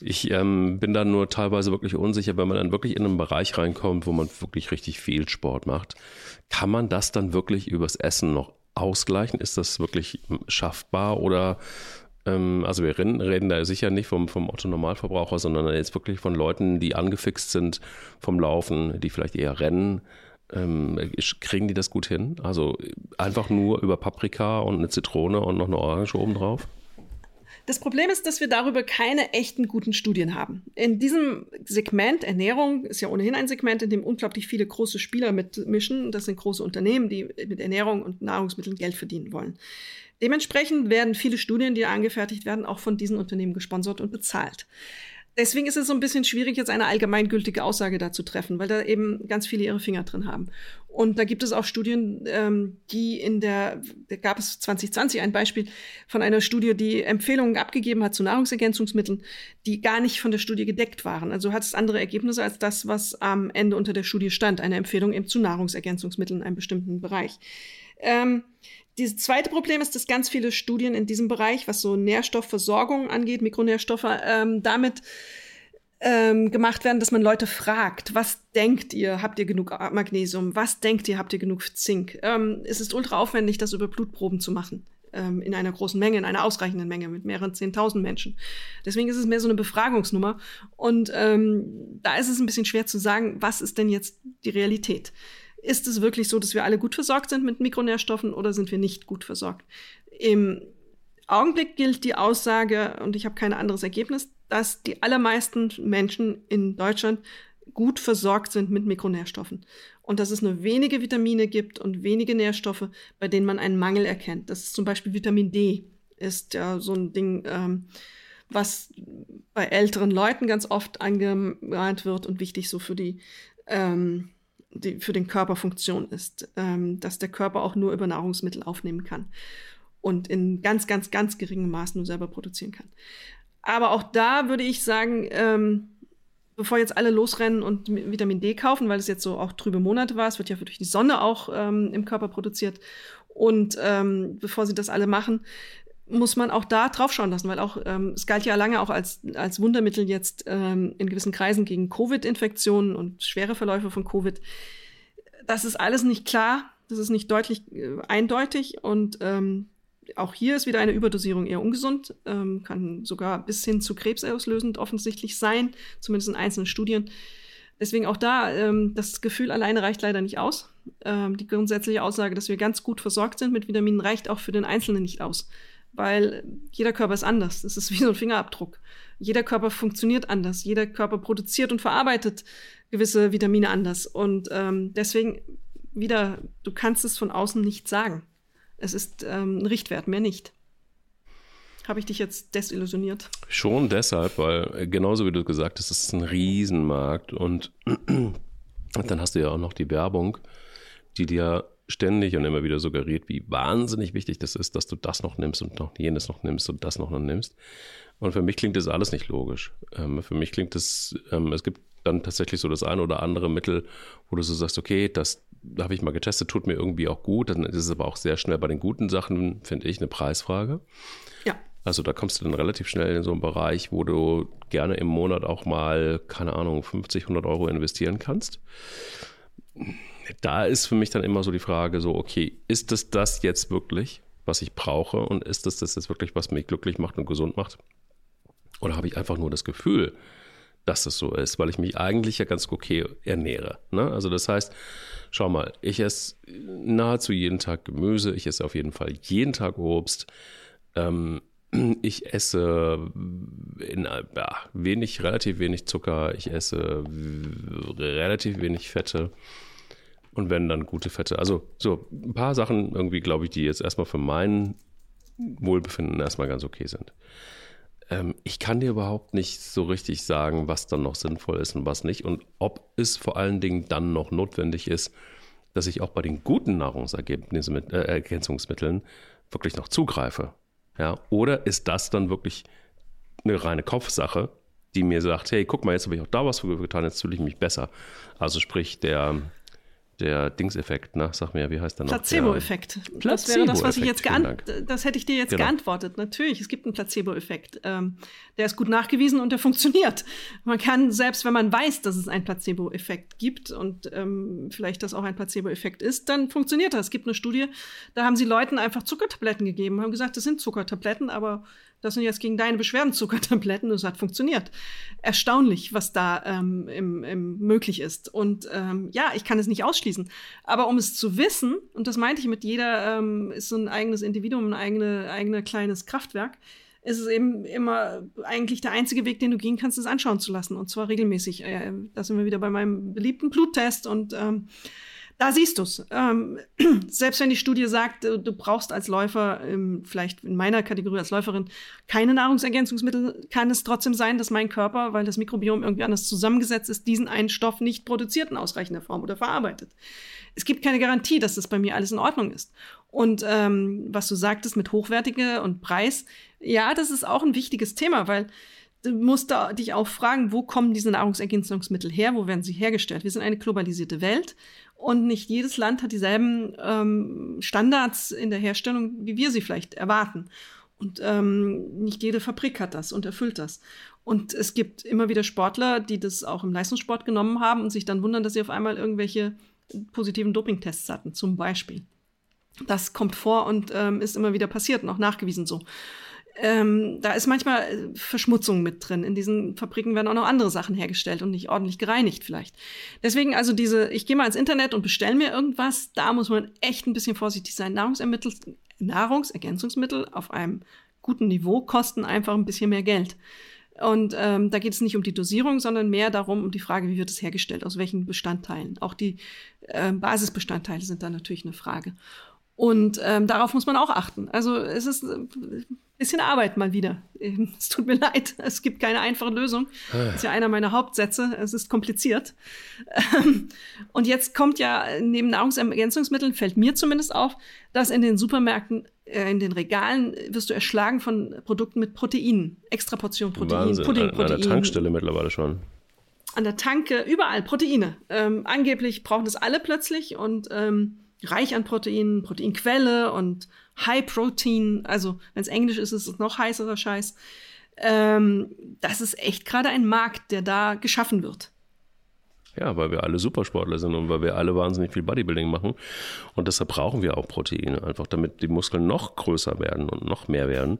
Ich ähm, bin dann nur teilweise wirklich unsicher, wenn man dann wirklich in einen Bereich reinkommt, wo man wirklich richtig viel Sport macht. Kann man das dann wirklich übers Essen noch ausgleichen? Ist das wirklich schaffbar oder also wir reden, reden, da sicher nicht vom, vom Otto-Normalverbraucher, sondern jetzt wirklich von Leuten, die angefixt sind vom Laufen, die vielleicht eher rennen. Ähm, kriegen die das gut hin? Also einfach nur über Paprika und eine Zitrone und noch eine Orange obendrauf? Das Problem ist, dass wir darüber keine echten guten Studien haben. In diesem Segment Ernährung ist ja ohnehin ein Segment, in dem unglaublich viele große Spieler mitmischen. Das sind große Unternehmen, die mit Ernährung und Nahrungsmitteln Geld verdienen wollen. Dementsprechend werden viele Studien, die angefertigt werden, auch von diesen Unternehmen gesponsert und bezahlt. Deswegen ist es so ein bisschen schwierig, jetzt eine allgemeingültige Aussage da zu treffen, weil da eben ganz viele ihre Finger drin haben. Und da gibt es auch Studien, ähm, die in der, da gab es 2020 ein Beispiel von einer Studie, die Empfehlungen abgegeben hat zu Nahrungsergänzungsmitteln, die gar nicht von der Studie gedeckt waren. Also hat es andere Ergebnisse als das, was am Ende unter der Studie stand, eine Empfehlung eben zu Nahrungsergänzungsmitteln in einem bestimmten Bereich. Ähm, dieses zweite Problem ist, dass ganz viele Studien in diesem Bereich, was so Nährstoffversorgung angeht, Mikronährstoffe, ähm, damit ähm, gemacht werden, dass man Leute fragt, was denkt ihr, habt ihr genug Magnesium, was denkt ihr, habt ihr genug Zink? Ähm, es ist ultra aufwendig, das über Blutproben zu machen ähm, in einer großen Menge, in einer ausreichenden Menge mit mehreren zehntausend Menschen. Deswegen ist es mehr so eine Befragungsnummer und ähm, da ist es ein bisschen schwer zu sagen, was ist denn jetzt die Realität? Ist es wirklich so, dass wir alle gut versorgt sind mit Mikronährstoffen oder sind wir nicht gut versorgt? Im Augenblick gilt die Aussage, und ich habe kein anderes Ergebnis, dass die allermeisten Menschen in Deutschland gut versorgt sind mit Mikronährstoffen. Und dass es nur wenige Vitamine gibt und wenige Nährstoffe, bei denen man einen Mangel erkennt. Das ist zum Beispiel Vitamin D, ist ja so ein Ding, ähm, was bei älteren Leuten ganz oft angemahnt wird und wichtig so für die ähm, die für den Körper Funktion ist, ähm, dass der Körper auch nur über Nahrungsmittel aufnehmen kann und in ganz, ganz, ganz geringem Maß nur selber produzieren kann. Aber auch da würde ich sagen, ähm, bevor jetzt alle losrennen und Vitamin D kaufen, weil es jetzt so auch trübe Monate war, es wird ja durch die Sonne auch ähm, im Körper produziert. Und ähm, bevor sie das alle machen, muss man auch da drauf schauen lassen, weil auch ähm, es galt ja lange auch als, als Wundermittel jetzt ähm, in gewissen Kreisen gegen Covid-Infektionen und schwere Verläufe von Covid. Das ist alles nicht klar, das ist nicht deutlich äh, eindeutig und ähm, auch hier ist wieder eine Überdosierung eher ungesund, ähm, kann sogar bis hin zu Krebs auslösend offensichtlich sein, zumindest in einzelnen Studien. Deswegen auch da, ähm, das Gefühl alleine reicht leider nicht aus. Ähm, die grundsätzliche Aussage, dass wir ganz gut versorgt sind mit Vitaminen, reicht auch für den Einzelnen nicht aus weil jeder Körper ist anders. Das ist wie so ein Fingerabdruck. Jeder Körper funktioniert anders. Jeder Körper produziert und verarbeitet gewisse Vitamine anders. Und ähm, deswegen wieder, du kannst es von außen nicht sagen. Es ist ähm, ein Richtwert, mehr nicht. Habe ich dich jetzt desillusioniert? Schon deshalb, weil äh, genauso wie du gesagt hast, es ist ein Riesenmarkt und dann hast du ja auch noch die Werbung, die dir ständig und immer wieder suggeriert, wie wahnsinnig wichtig das ist, dass du das noch nimmst und noch jenes noch nimmst und das noch nimmst. Und für mich klingt das alles nicht logisch. Ähm, für mich klingt das, ähm, es gibt dann tatsächlich so das eine oder andere Mittel, wo du so sagst, okay, das habe ich mal getestet, tut mir irgendwie auch gut. Dann ist es aber auch sehr schnell bei den guten Sachen, finde ich, eine Preisfrage. Ja. Also da kommst du dann relativ schnell in so einen Bereich, wo du gerne im Monat auch mal, keine Ahnung, 50, 100 Euro investieren kannst da ist für mich dann immer so die Frage, so, okay, ist es das jetzt wirklich, was ich brauche und ist es das jetzt wirklich, was mich glücklich macht und gesund macht? Oder habe ich einfach nur das Gefühl, dass es so ist, weil ich mich eigentlich ja ganz okay ernähre. Ne? Also das heißt, schau mal, ich esse nahezu jeden Tag Gemüse, ich esse auf jeden Fall jeden Tag Obst. Ähm, ich esse in, ja, wenig, relativ wenig Zucker, ich esse relativ wenig Fette. Und wenn dann gute Fette. Also so ein paar Sachen irgendwie, glaube ich, die jetzt erstmal für mein Wohlbefinden erstmal ganz okay sind. Ähm, ich kann dir überhaupt nicht so richtig sagen, was dann noch sinnvoll ist und was nicht. Und ob es vor allen Dingen dann noch notwendig ist, dass ich auch bei den guten Nahrungsergänzungsmitteln äh, wirklich noch zugreife. Ja? Oder ist das dann wirklich eine reine Kopfsache, die mir sagt, hey, guck mal, jetzt habe ich auch da was für getan, jetzt fühle ich mich besser. Also sprich, der der Dingseffekt, ne? Sag mir, wie heißt der noch? Placebo-Effekt. Placebo das wäre das, was ich jetzt das hätte ich dir jetzt genau. geantwortet. Natürlich, es gibt einen Placebo-Effekt. Ähm, der ist gut nachgewiesen und der funktioniert. Man kann, selbst wenn man weiß, dass es einen Placebo-Effekt gibt und ähm, vielleicht das auch ein Placebo-Effekt ist, dann funktioniert das. Es gibt eine Studie, da haben sie Leuten einfach Zuckertabletten gegeben, haben gesagt, das sind Zuckertabletten, aber das sind jetzt gegen deine Beschwerden Zuckertabletten und es hat funktioniert. Erstaunlich, was da ähm, im, im möglich ist. Und ähm, ja, ich kann es nicht ausschließen. Aber um es zu wissen, und das meinte ich mit jeder, ähm, ist so ein eigenes Individuum, ein eigene, eigene kleines Kraftwerk, ist es eben immer eigentlich der einzige Weg, den du gehen kannst, es anschauen zu lassen. Und zwar regelmäßig. Äh, da sind wir wieder bei meinem beliebten Bluttest und ähm, Da siehst du es. Ähm, selbst wenn die Studie sagt, du, brauchst als Läufer, ähm, vielleicht in meiner Kategorie als Läuferin, keine Nahrungsergänzungsmittel, kann es trotzdem sein, dass mein Körper, weil das Mikrobiom irgendwie anders zusammengesetzt ist, diesen einen Stoff nicht produziert in ausreichender Form oder verarbeitet. Es gibt keine Garantie, dass das bei mir alles in Ordnung ist. Und ähm, was du sagtest mit Hochwertige und Preis, ja, das ist auch ein wichtiges Thema, weil du musst da dich auch fragen, wo kommen diese Nahrungsergänzungsmittel her, wo werden sie hergestellt? Wir sind eine globalisierte Welt und nicht jedes Land hat dieselben ähm, Standards in der Herstellung, wie wir sie vielleicht erwarten. Und ähm, nicht jede Fabrik hat das und erfüllt das. Und es gibt immer wieder Sportler, die das auch im Leistungssport genommen haben und sich dann wundern, dass sie auf einmal irgendwelche positiven Dopingtests hatten, zum Beispiel. Das kommt vor und ähm, ist immer wieder passiert und auch nachgewiesen so ähm, da ist manchmal äh, Verschmutzung mit drin. In diesen Fabriken werden auch noch andere Sachen hergestellt und nicht ordentlich gereinigt vielleicht. Deswegen also diese, ich gehe mal ins Internet und bestelle mir irgendwas, da muss man echt ein bisschen vorsichtig sein. Nahrungsermittel, Nahrungsergänzungsmittel auf einem guten Niveau kosten einfach ein bisschen mehr Geld. Und ähm, da geht es nicht um die Dosierung, sondern mehr darum, um die Frage, wie wird es hergestellt, aus welchen Bestandteilen. Auch die äh, Basisbestandteile sind da natürlich eine Frage. Und ähm, darauf muss man auch achten. Also es ist ein äh, bisschen Arbeit mal wieder. Es tut mir leid, es gibt keine einfache Lösung. Das ist ja einer meiner Hauptsätze. Es ist kompliziert. Ähm, und jetzt kommt ja neben Nahrungsergänzungsmitteln, fällt mir zumindest auf, dass in den Supermärkten, äh, in den Regalen wirst du erschlagen von Produkten mit Proteinen. Extra Portion Protein, Wahnsinn. Pudding, Protein. An der Tankstelle mittlerweile schon an der Tanke, überall Proteine. Ähm, angeblich brauchen das alle plötzlich und ähm, reich an Proteinen, Proteinquelle und High Protein. Also, wenn es Englisch ist, ist es noch heißerer Scheiß. Ähm, das ist echt gerade ein Markt, der da geschaffen wird. Ja, weil wir alle Supersportler sind und weil wir alle wahnsinnig viel Bodybuilding machen. Und deshalb brauchen wir auch Proteine, einfach damit die Muskeln noch größer werden und noch mehr werden.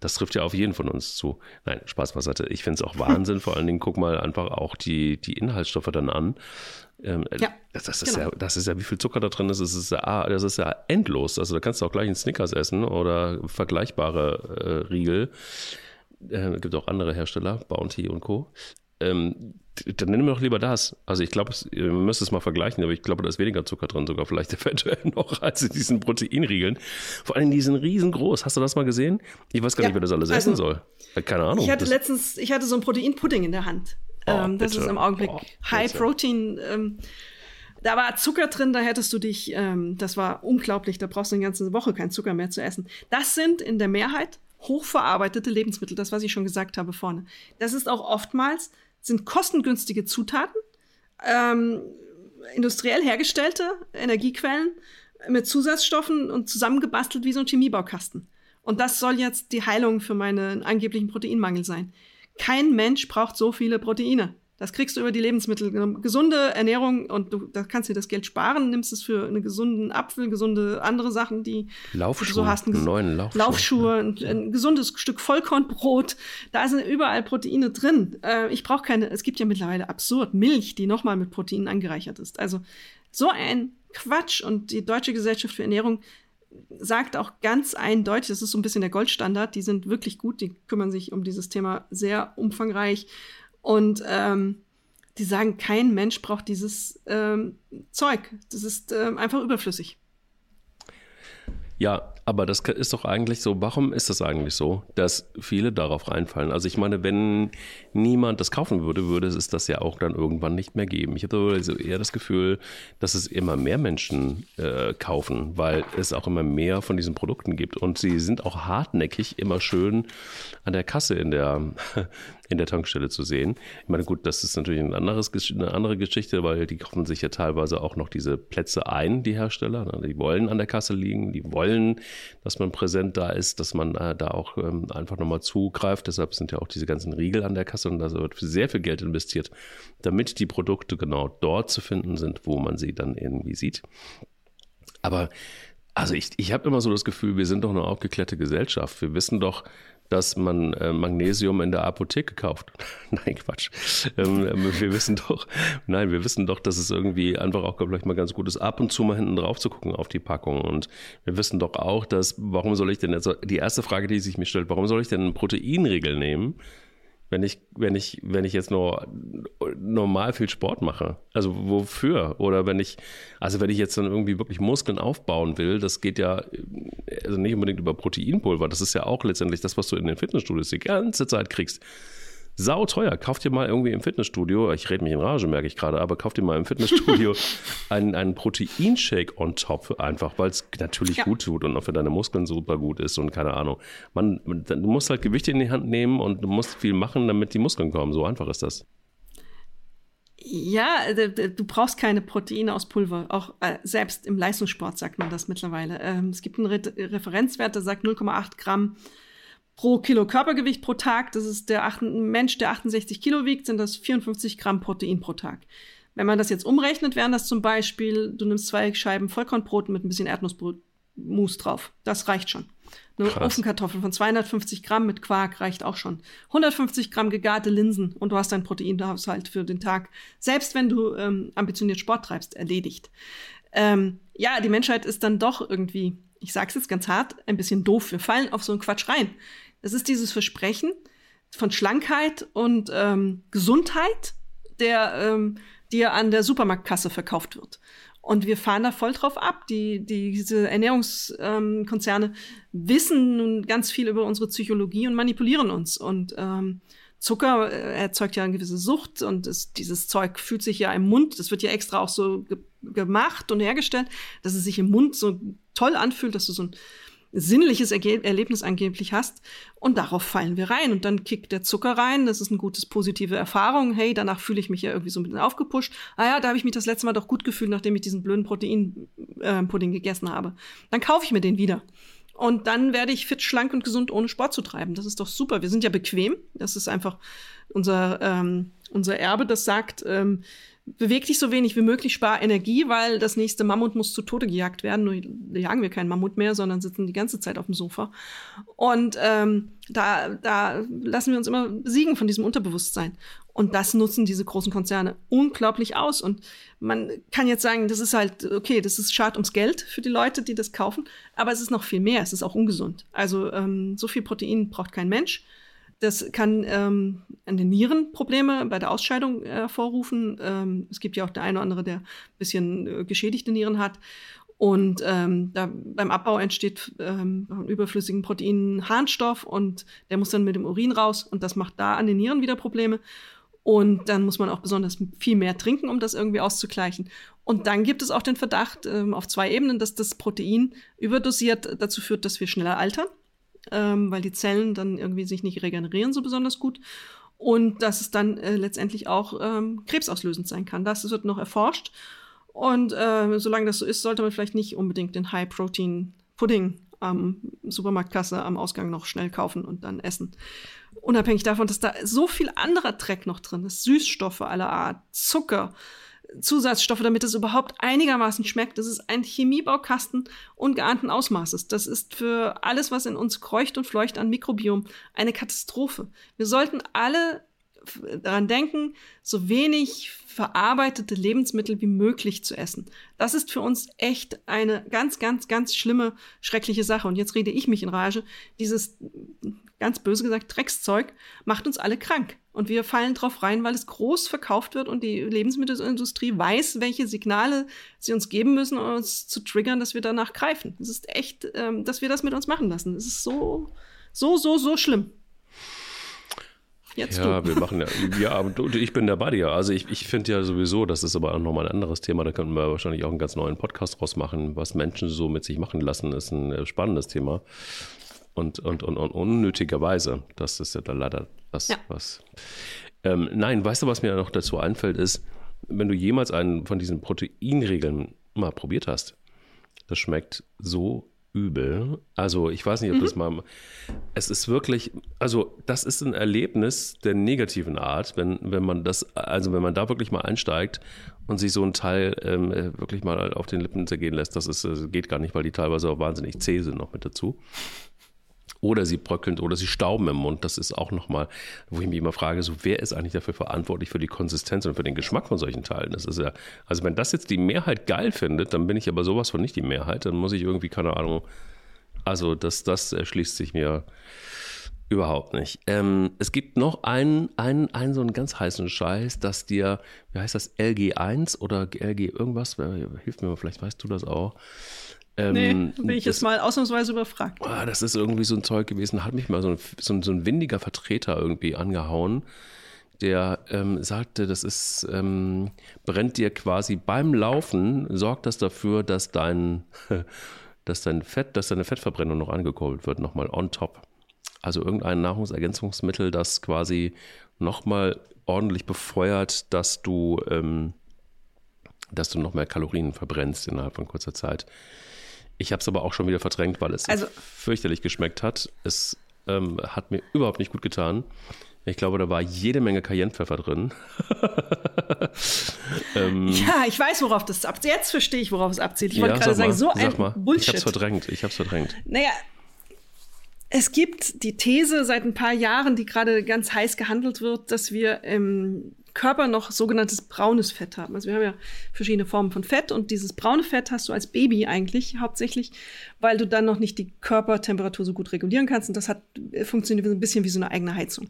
Das trifft ja auf jeden von uns zu. Nein, Spaß beiseite. Ich finde es auch Wahnsinn. Vor allen Dingen guck mal einfach auch die, die Inhaltsstoffe dann an. Ähm, ja, das, das, ist genau. ja, das ist ja, wie viel Zucker da drin ist, das ist ja, das ist ja endlos. Also da kannst du auch gleich einen Snickers essen oder vergleichbare äh, Riegel. Äh, gibt auch andere Hersteller, Bounty und Co. Ähm, dann nehmen wir doch lieber das. Also ich glaube, man müsste es mal vergleichen, aber ich glaube, da ist weniger Zucker drin, sogar vielleicht eventuell noch als in diesen Proteinriegeln. Vor allem, die sind riesengroß. Hast du das mal gesehen? Ich weiß gar ja, nicht, wer das alles also, essen soll. Keine Ahnung. Ich hatte letztens, ich hatte so ein Proteinpudding in der Hand. Oh, ähm, das ist im Augenblick oh, High Protein. Ähm, da war Zucker drin, da hättest du dich, ähm, das war unglaublich, da brauchst du eine ganze Woche keinen Zucker mehr zu essen. Das sind in der Mehrheit hochverarbeitete Lebensmittel, das, was ich schon gesagt habe vorne. Das ist auch oftmals, sind kostengünstige Zutaten, ähm, industriell hergestellte Energiequellen mit Zusatzstoffen und zusammengebastelt wie so ein Chemiebaukasten. Und das soll jetzt die Heilung für meinen angeblichen Proteinmangel sein. Kein Mensch braucht so viele Proteine. Das kriegst du über die Lebensmittel. Gesunde Ernährung und du da kannst dir das Geld sparen, nimmst es für einen gesunden Apfel, gesunde andere Sachen, die Laufschuhe, du so hast. Einen neuen Laufschuhe, Laufschuhe ein, ein, gesundes Stück Vollkornbrot. Da sind überall Proteine drin. Äh, ich brauche keine, es gibt ja mittlerweile absurd Milch, die nochmal mit Proteinen angereichert ist. Also so ein Quatsch und die Deutsche Gesellschaft für Ernährung sagt auch ganz eindeutig, das ist so ein bisschen der Goldstandard, die sind wirklich gut, die kümmern sich um dieses Thema sehr umfangreich. Und ähm, die sagen, kein Mensch braucht dieses ähm, Zeug. Das ist ähm, einfach überflüssig. Ja, aber das ist doch eigentlich so, warum ist das eigentlich so, dass viele darauf reinfallen? Also ich meine, wenn niemand das kaufen würde, würde es das ja auch dann irgendwann nicht mehr geben. Ich habe also eher das Gefühl, dass es immer mehr Menschen äh, kaufen, weil es auch immer mehr von diesen Produkten gibt. Und sie sind auch hartnäckig immer schön an der Kasse in der, in der Tankstelle zu sehen. Ich meine, gut, das ist natürlich ein anderes, eine andere Geschichte, weil die kaufen sich ja teilweise auch noch diese Plätze ein, die Hersteller. Die wollen an der Kasse liegen, die wollen, dass man präsent da ist, dass man äh, da auch ähm, einfach nochmal zugreift. Deshalb sind ja auch diese ganzen Riegel an der Kasse und da wird sehr viel Geld investiert, damit die Produkte genau dort zu finden sind, wo man sie dann irgendwie sieht. Aber also ich, ich habe immer so das Gefühl, wir sind doch eine aufgeklärte Gesellschaft. Wir wissen doch, dass man äh, Magnesium in der Apotheke kauft. nein, Quatsch. Ähm, ähm, wir wissen doch, nein, wir wissen doch, dass es irgendwie einfach auch vielleicht mal ganz gut ist, ab und zu mal hinten drauf zu gucken auf die Packung. Und wir wissen doch auch, dass, warum soll ich denn jetzt, die erste Frage, die sich mir stellt, warum soll ich denn einen Proteinriegel nehmen? Wenn ich, wenn ich, wenn ich jetzt nur normal viel Sport mache. Also wofür? Oder wenn ich, also wenn ich jetzt dann irgendwie wirklich Muskeln aufbauen will, das geht ja also nicht unbedingt über Proteinpulver. Das ist ja auch letztendlich das, was du in den Fitnessstudios die ganze Zeit kriegst sau teuer. Kauf dir mal irgendwie im Fitnessstudio, ich rede mich in Rage, merke ich gerade, aber kauf dir mal im Fitnessstudio einen, einen Proteinshake on top, einfach, weil es natürlich ja. gut tut und auch für deine Muskeln super gut ist und keine Ahnung. Man, du musst halt Gewichte in die Hand nehmen und du musst viel machen, damit die Muskeln kommen. So einfach ist das. Ja, du brauchst keine Proteine aus Pulver. Auch äh, selbst im Leistungssport sagt man das mittlerweile. Ähm, es gibt einen Re Referenzwert, der sagt 0,8 Gramm pro Kilo Körpergewicht pro Tag. Das ist der acht, Mensch, der 68 Kilo wiegt, sind das 54 Gramm Protein pro Tag. Wenn man das jetzt umrechnet, wären das zum Beispiel, du nimmst zwei Scheiben Vollkornbrot mit ein bisschen Erdnussmus drauf. Das reicht schon. Eine Krass. Ofenkartoffel von 250 Gramm mit Quark reicht auch schon. 150 Gramm gegarte Linsen und du hast deinen Proteinhaushalt für den Tag. Selbst wenn du ähm, ambitioniert Sport treibst, erledigt. Ähm, ja, die Menschheit ist dann doch irgendwie, ich sag's jetzt ganz hart, ein bisschen doof. Wir fallen auf so einen Quatsch rein. Es ist dieses Versprechen von Schlankheit und ähm, Gesundheit, der ähm, dir an der Supermarktkasse verkauft wird. Und wir fahren da voll drauf ab. Die, die, diese Ernährungskonzerne ähm, wissen nun ganz viel über unsere Psychologie und manipulieren uns. Und ähm, Zucker äh, erzeugt ja eine gewisse Sucht und es, dieses Zeug fühlt sich ja im Mund, das wird ja extra auch so ge gemacht und hergestellt, dass es sich im Mund so toll anfühlt, dass du so ein sinnliches Erge Erlebnis angeblich hast. Und darauf fallen wir rein. Und dann kickt der Zucker rein. Das ist eine gute, positive Erfahrung. Hey, danach fühle ich mich ja irgendwie so ein bisschen aufgepusht. Ah ja, da habe ich mich das letzte Mal doch gut gefühlt, nachdem ich diesen blöden Proteinpudding äh, gegessen habe. Dann kaufe ich mir den wieder. Und dann werde ich fit, schlank und gesund, ohne Sport zu treiben. Das ist doch super. Wir sind ja bequem. Das ist einfach unser, ähm, unser Erbe, das sagt, ähm, beweg dich so wenig wie möglich, spar Energie, weil das nächste Mammut muss zu Tode gejagt werden. Nur jagen wir keinen Mammut mehr, sondern sitzen die ganze Zeit auf dem Sofa. Und ähm, da, da lassen wir uns immer besiegen von diesem Unterbewusstsein. Und das nutzen diese großen Konzerne unglaublich aus. Und man kann jetzt sagen, das ist halt, okay, das ist schad ums Geld für die Leute, die das kaufen. Aber es ist noch viel mehr. Es ist auch ungesund. Also ähm, so viel Protein braucht kein Mensch. Das kann ähm, an den Nieren Probleme bei der Ausscheidung äh, hervorrufen. Ähm, es gibt ja auch der eine oder andere, der ein bisschen äh, geschädigte Nieren hat. Und ähm, da beim Abbau entsteht ähm, überflüssigen Proteinen Harnstoff und der muss dann mit dem Urin raus und das macht da an den Nieren wieder Probleme. Und dann muss man auch besonders viel mehr trinken, um das irgendwie auszugleichen. Und dann gibt es auch den Verdacht ähm, auf zwei Ebenen, dass das Protein überdosiert dazu führt, dass wir schneller altern ähm, weil die Zellen dann irgendwie sich nicht regenerieren so besonders gut. Und dass es dann äh, letztendlich auch ähm, krebsauslösend sein kann. Das wird noch erforscht. Und äh, solange das so ist, sollte man vielleicht nicht unbedingt den High-Protein-Pudding am Supermarktkasse am Ausgang noch schnell kaufen und dann essen. Unabhängig davon, dass da so viel anderer Dreck noch drin ist. Süßstoffe aller Art, Zucker, Zusatzstoffe, damit es überhaupt einigermaßen schmeckt. Das ist ein Chemiebaukasten ungeahnten Ausmaßes. Das ist für alles, was in uns kreucht und fleucht an Mikrobiom, eine Katastrophe. Wir sollten alle daran denken, so wenig verarbeitete Lebensmittel wie möglich zu essen. Das ist für uns echt eine ganz, ganz, ganz schlimme, schreckliche Sache. Und jetzt rede ich mich in Rage. Dieses ganz böse gesagt, Dreckszeug, macht uns alle krank. Und wir fallen drauf rein, weil es groß verkauft wird und die Lebensmittelindustrie weiß, welche Signale sie uns geben müssen, um uns zu triggern, dass wir danach greifen. Es ist echt, ähm, dass wir das mit uns machen lassen. Es ist so, so, so, so schlimm. Jetzt ja, du. wir machen ja, ja, ich bin dabei dir. Also ich, ich finde ja sowieso, das ist aber auch nochmal ein anderes Thema, da könnten wir wahrscheinlich auch einen ganz neuen Podcast draus machen, was Menschen so mit sich machen lassen, ist ein äh, spannendes Thema und, und, und, und unnötigerweise. Das ist ja da leider das, ja. was. Ähm, nein, weißt du, was mir noch dazu einfällt, ist, wenn du jemals einen von diesen Proteinregeln mal probiert hast, das schmeckt so übel. Also ich weiß nicht, ob mhm. das mal. Es ist wirklich, also das ist ein Erlebnis der negativen Art, wenn, wenn man das, also wenn man da wirklich mal einsteigt und sich so ein Teil ähm, wirklich mal auf den Lippen zergehen lässt, das ist, das geht gar nicht, weil die teilweise auch wahnsinnig zäh sind noch mit dazu oder sie bröckeln oder sie stauben im Mund. Das ist auch nochmal, wo ich mich immer frage, so wer ist eigentlich dafür verantwortlich für die Konsistenz und für den Geschmack von solchen Teilen? Das ist ja, also wenn das jetzt die Mehrheit geil findet, dann bin ich aber sowas von nicht die Mehrheit. Dann muss ich irgendwie, keine Ahnung, also das, das erschließt sich mir Überhaupt nicht. Ähm, es gibt noch einen, einen, einen so einen ganz heißen Scheiß, dass dir, wie heißt das, LG1 oder LG irgendwas, hilf mir mal, vielleicht weißt du das auch. Ähm, nee, bin ich das, jetzt mal ausnahmsweise überfragt. Ah, das ist irgendwie so ein Zeug gewesen, hat mich mal so ein, so ein, so ein windiger Vertreter irgendwie angehauen, der ähm, sagte, das ist, ähm, brennt dir quasi beim Laufen, sorgt das dafür, dass dein, dass dein Fett, dass deine Fettverbrennung noch angekurbelt wird, nochmal on top. Also irgendein Nahrungsergänzungsmittel, das quasi nochmal ordentlich befeuert, dass du, ähm, dass du noch mehr Kalorien verbrennst innerhalb von kurzer Zeit. Ich habe es aber auch schon wieder verdrängt, weil es also, fürchterlich geschmeckt hat. Es ähm, hat mir überhaupt nicht gut getan. Ich glaube, da war jede Menge Cayennepfeffer drin. ähm, ja, ich weiß, worauf das abzielt. Jetzt verstehe ich, worauf es abzielt. Ich wollte gerade sagen, so ein mal. Bullshit. Ich habe es verdrängt. Ich habe es verdrängt. Naja, es gibt die These seit ein paar Jahren, die gerade ganz heiß gehandelt wird, dass wir im Körper noch sogenanntes braunes Fett haben. Also wir haben ja verschiedene Formen von Fett und dieses braune Fett hast du als Baby eigentlich hauptsächlich, weil du dann noch nicht die Körpertemperatur so gut regulieren kannst und das hat funktioniert ein bisschen wie so eine eigene Heizung.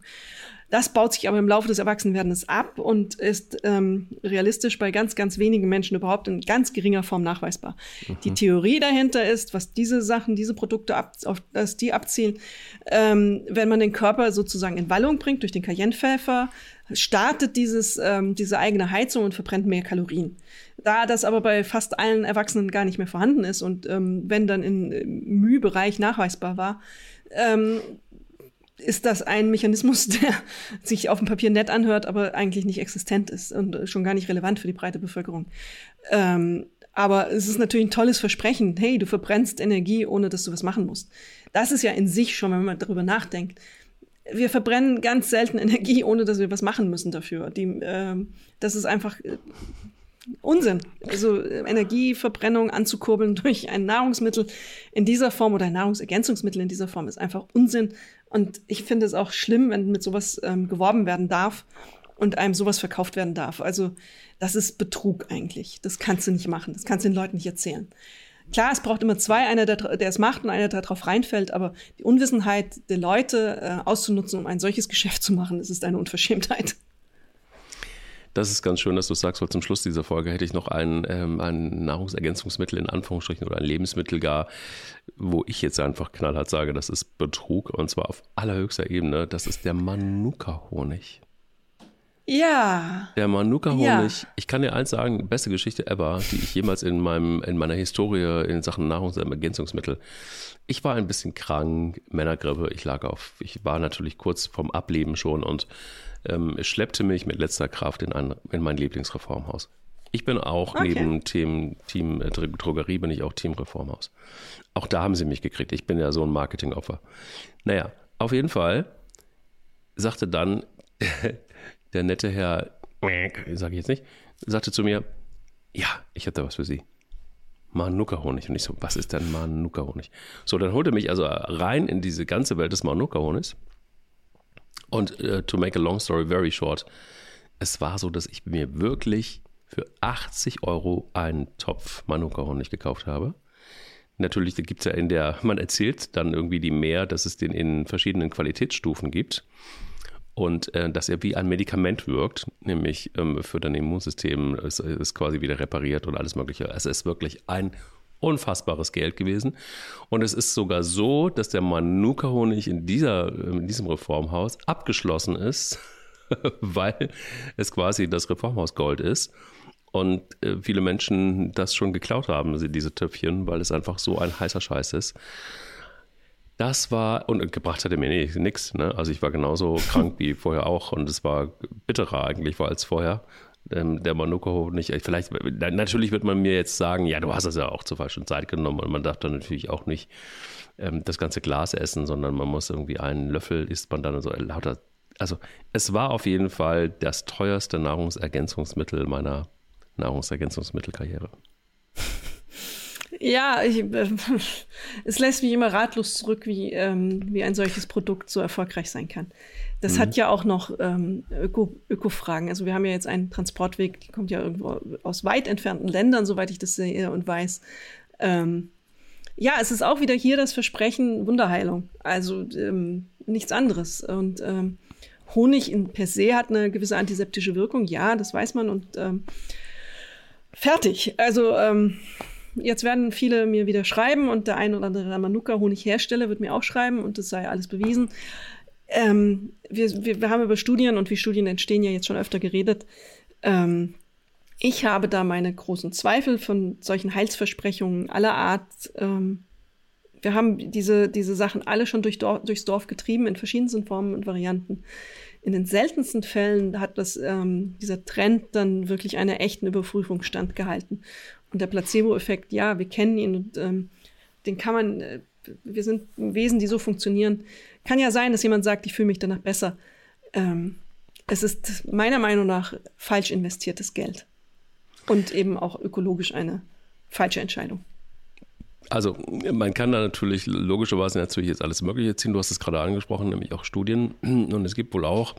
Das baut sich aber im Laufe des Erwachsenwerdens ab und ist ähm, realistisch bei ganz, ganz wenigen Menschen überhaupt in ganz geringer Form nachweisbar. Mhm. Die Theorie dahinter ist, was diese Sachen, diese Produkte ab, auf das die abzielen, ähm, wenn man den Körper sozusagen in Wallung bringt durch den Cayennepfeffer, startet dieses, ähm, diese eigene Heizung und verbrennt mehr Kalorien. Da das aber bei fast allen Erwachsenen gar nicht mehr vorhanden ist und ähm, wenn dann im Mühbereich nachweisbar war, ähm, ist das ein Mechanismus, der sich auf dem Papier nett anhört, aber eigentlich nicht existent ist und schon gar nicht relevant für die breite Bevölkerung. Ähm, aber es ist natürlich ein tolles Versprechen. Hey, du verbrennst Energie, ohne dass du was machen musst. Das ist ja in sich schon, wenn man darüber nachdenkt. Wir verbrennen ganz selten Energie, ohne dass wir was machen müssen dafür. Die, äh, das ist einfach äh, Unsinn. Also äh, Energieverbrennung anzukurbeln durch ein Nahrungsmittel in dieser Form oder ein Nahrungsergänzungsmittel in dieser Form ist einfach Unsinn. Und ich finde es auch schlimm, wenn mit sowas ähm, geworben werden darf und einem sowas verkauft werden darf. Also das ist Betrug eigentlich. Das kannst du nicht machen. Das kannst du den Leuten nicht erzählen. Klar, es braucht immer zwei, einer, der, der es macht und einer, der darauf reinfällt, aber die Unwissenheit der Leute äh, auszunutzen, um ein solches Geschäft zu machen, das ist eine Unverschämtheit. Das ist ganz schön, dass du sagst, weil zum Schluss dieser Folge hätte ich noch ein, ähm, ein Nahrungsergänzungsmittel in Anführungsstrichen oder ein Lebensmittel gar, wo ich jetzt einfach knallhart sage, das ist Betrug und zwar auf allerhöchster Ebene. Das ist der Manuka-Honig. Ja. Der Manuka-Honig. Ja. Ich kann dir eins sagen, beste Geschichte ever, die ich jemals in meinem, in meiner Historie in Sachen Nahrungsergänzungsmittel. Ich war ein bisschen krank, Männergrippe, ich lag auf, ich war natürlich kurz vorm Ableben schon und ähm, schleppte mich mit letzter Kraft in, ein, in mein Lieblingsreformhaus. Ich bin auch okay. neben Team, Team äh, Drogerie, bin ich auch Team Reformhaus. Auch da haben sie mich gekriegt. Ich bin ja so ein Marketingopfer. Naja, auf jeden Fall sagte dann der nette Herr, sage ich jetzt nicht, sagte zu mir, ja, ich habe da was für Sie. Manuka-Honig. Und ich so, was ist denn Manuka-Honig? So, dann holte mich also rein in diese ganze Welt des Manuka-Honigs. Und uh, to make a long story very short, es war so, dass ich mir wirklich für 80 Euro einen Topf Manuka-Honig gekauft habe. Natürlich gibt es ja in der, man erzählt dann irgendwie die mehr, dass es den in verschiedenen Qualitätsstufen gibt und äh, dass er wie ein Medikament wirkt, nämlich ähm, für dein Immunsystem ist, ist quasi wieder repariert und alles Mögliche. Es ist wirklich ein unfassbares Geld gewesen. Und es ist sogar so, dass der Manuka-Honig in, in diesem Reformhaus abgeschlossen ist, weil es quasi das Reformhaus Gold ist. Und äh, viele Menschen das schon geklaut haben, diese Töpfchen, weil es einfach so ein heißer Scheiß ist. Das war, und gebracht hat er mir nichts. Ne? Also ich war genauso krank wie vorher auch und es war bitterer eigentlich war als vorher der Manuka nicht. Vielleicht, natürlich wird man mir jetzt sagen, ja, du hast es ja auch zur falschen Zeit genommen und man darf dann natürlich auch nicht ähm, das ganze Glas essen, sondern man muss irgendwie einen Löffel isst man dann so lauter. Also es war auf jeden Fall das teuerste Nahrungsergänzungsmittel meiner Nahrungsergänzungsmittelkarriere. Ja, ich, äh, es lässt mich immer ratlos zurück, wie, ähm, wie ein solches Produkt so erfolgreich sein kann. Das mhm. hat ja auch noch ähm, Öko, Öko-Fragen. Also wir haben ja jetzt einen Transportweg, die kommt ja irgendwo aus weit entfernten Ländern, soweit ich das sehe und weiß. Ähm, ja, es ist auch wieder hier das Versprechen Wunderheilung. Also ähm, nichts anderes. Und ähm, Honig in per se hat eine gewisse antiseptische Wirkung, ja, das weiß man. Und ähm, fertig. Also ähm, jetzt werden viele mir wieder schreiben und der ein oder andere Manuka-Honighersteller wird mir auch schreiben und das sei alles bewiesen. Ähm, wir, wir, wir, haben über Studien und wie Studien entstehen ja jetzt schon öfter geredet. Ähm, ich habe da meine großen Zweifel von solchen Heilsversprechungen aller Art. Ähm, wir haben diese, diese Sachen alle schon durch Dorf, durchs Dorf getrieben in verschiedensten Formen und Varianten. In den seltensten Fällen hat das, ähm, dieser Trend dann wirklich einer echten Überprüfung standgehalten. Und der Placebo-Effekt, ja, wir kennen ihn und ähm, den kann man, äh, wir sind Wesen, die so funktionieren. Kann ja sein, dass jemand sagt, ich fühle mich danach besser. Ähm, es ist meiner Meinung nach falsch investiertes Geld. Und eben auch ökologisch eine falsche Entscheidung. Also man kann da natürlich logischerweise natürlich jetzt alles Mögliche ziehen. Du hast es gerade angesprochen, nämlich auch Studien. Und es gibt wohl auch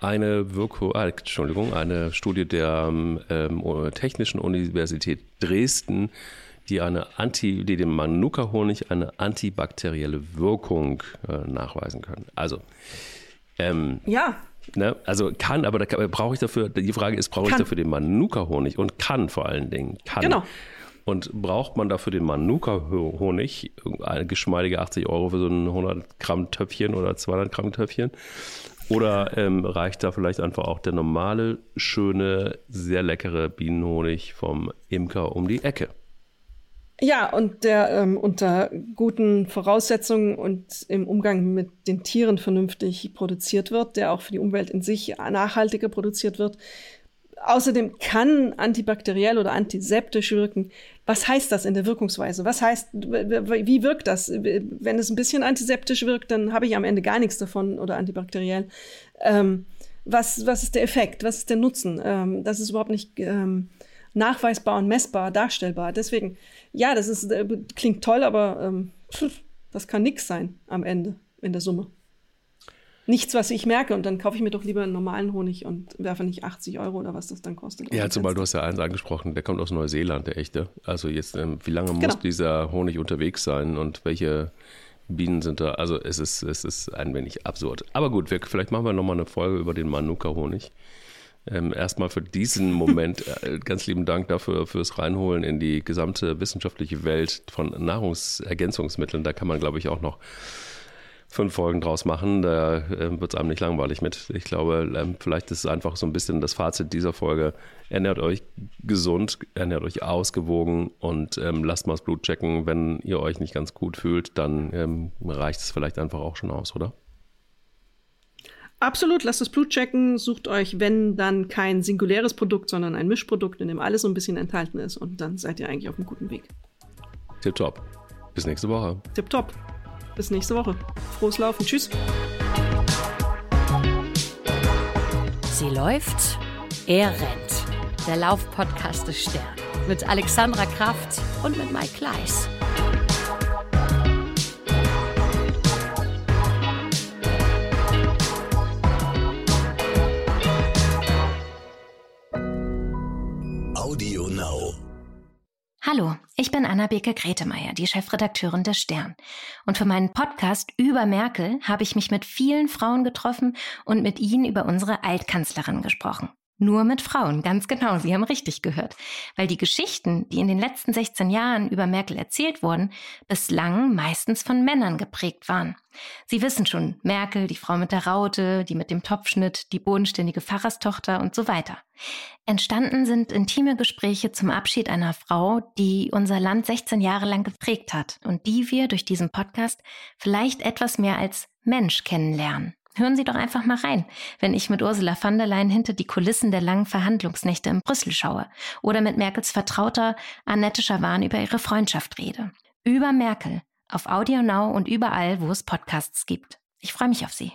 eine Wirkung, äh, Entschuldigung, eine Studie der ähm, Technischen Universität Dresden, die eine Anti, die dem Manuka-Honig eine antibakterielle Wirkung äh, nachweisen können. Also ähm, ja. Ne? Also kann, aber da brauche ich dafür, die Frage ist, brauche ich dafür den Manuka-Honig und kann vor allen Dingen. Kann. Genau. Und braucht man dafür den Manuka-Honig, eine geschmeidige 80 Euro für so ein 100 Gramm Töpfchen oder 200 Gramm Töpfchen? Oder ähm, reicht da vielleicht einfach auch der normale, schöne, sehr leckere Bienenhonig vom Imker um die Ecke? Ja, und der ähm, unter guten Voraussetzungen und im Umgang mit den Tieren vernünftig produziert wird, der auch für die Umwelt in sich nachhaltiger produziert wird. Außerdem kann antibakteriell oder antiseptisch wirken. Was heißt das in der Wirkungsweise? Was heißt, wie wirkt das? Wenn es ein bisschen antiseptisch wirkt, dann habe ich am Ende gar nichts davon oder antibakteriell. Ähm, was, was ist der Effekt? Was ist der Nutzen? Ähm, das ist überhaupt nicht ähm, nachweisbar und messbar, darstellbar. Deswegen, ja, das ist, äh, klingt toll, aber ähm, pff, das kann nichts sein am Ende in der Summe nichts, was ich merke. Und dann kaufe ich mir doch lieber einen normalen Honig und werfe nicht 80 Euro oder was das dann kostet. Ja, zumal du hast ja eins angesprochen, der kommt aus Neuseeland, der echte. Also jetzt, ähm, wie lange genau. muss dieser Honig unterwegs sein und welche Bienen sind da? Also es ist, es ist ein wenig absurd. Aber gut, wir, vielleicht machen wir nochmal eine Folge über den Manuka-Honig. Ähm, erstmal für diesen Moment äh, ganz lieben Dank dafür fürs Reinholen in die gesamte wissenschaftliche Welt von Nahrungsergänzungsmitteln. Da kann man, glaube ich, auch noch fünf Folgen draus machen. Da äh, wird es einem nicht langweilig mit. Ich glaube, ähm, vielleicht ist es einfach so ein bisschen das Fazit dieser Folge. Ernährt euch gesund, ernährt euch ausgewogen und ähm, lasst mal das Blut checken. Wenn ihr euch nicht ganz gut fühlt, dann ähm, reicht es vielleicht einfach auch schon aus, oder? Absolut, lasst das Blut checken, sucht euch, wenn dann kein singuläres Produkt, sondern ein Mischprodukt, in dem alles so ein bisschen enthalten ist und dann seid ihr eigentlich auf einem guten Weg. Tipptopp. Bis nächste Woche. Tipptopp. Bis nächste Woche. Frohes Laufen. Tschüss. Sie läuft, er rennt. Der Laufpodcast des Stern. Mit Alexandra Kraft und mit Mike Kleiss. Hallo, ich bin Anna-Beke Gretemeyer, die Chefredakteurin des Stern. Und für meinen Podcast über Merkel habe ich mich mit vielen Frauen getroffen und mit ihnen über unsere Altkanzlerin gesprochen. Nur mit Frauen, ganz genau, Sie haben richtig gehört. Weil die Geschichten, die in den letzten 16 Jahren über Merkel erzählt wurden, bislang meistens von Männern geprägt waren. Sie wissen schon, Merkel, die Frau mit der Raute, die mit dem Topfschnitt, die bodenständige Pfarrerstochter und so weiter. Entstanden sind intime Gespräche zum Abschied einer Frau, die unser Land 16 Jahre lang geprägt hat und die wir durch diesen Podcast vielleicht etwas mehr als Mensch kennenlernen. Hören Sie doch einfach mal rein, wenn ich mit Ursula von der Leyen hinter die Kulissen der langen Verhandlungsnächte in Brüssel schaue oder mit Merkels Vertrauter Annette Schawan über ihre Freundschaft rede. Über Merkel auf Audio Now und überall, wo es Podcasts gibt. Ich freue mich auf Sie.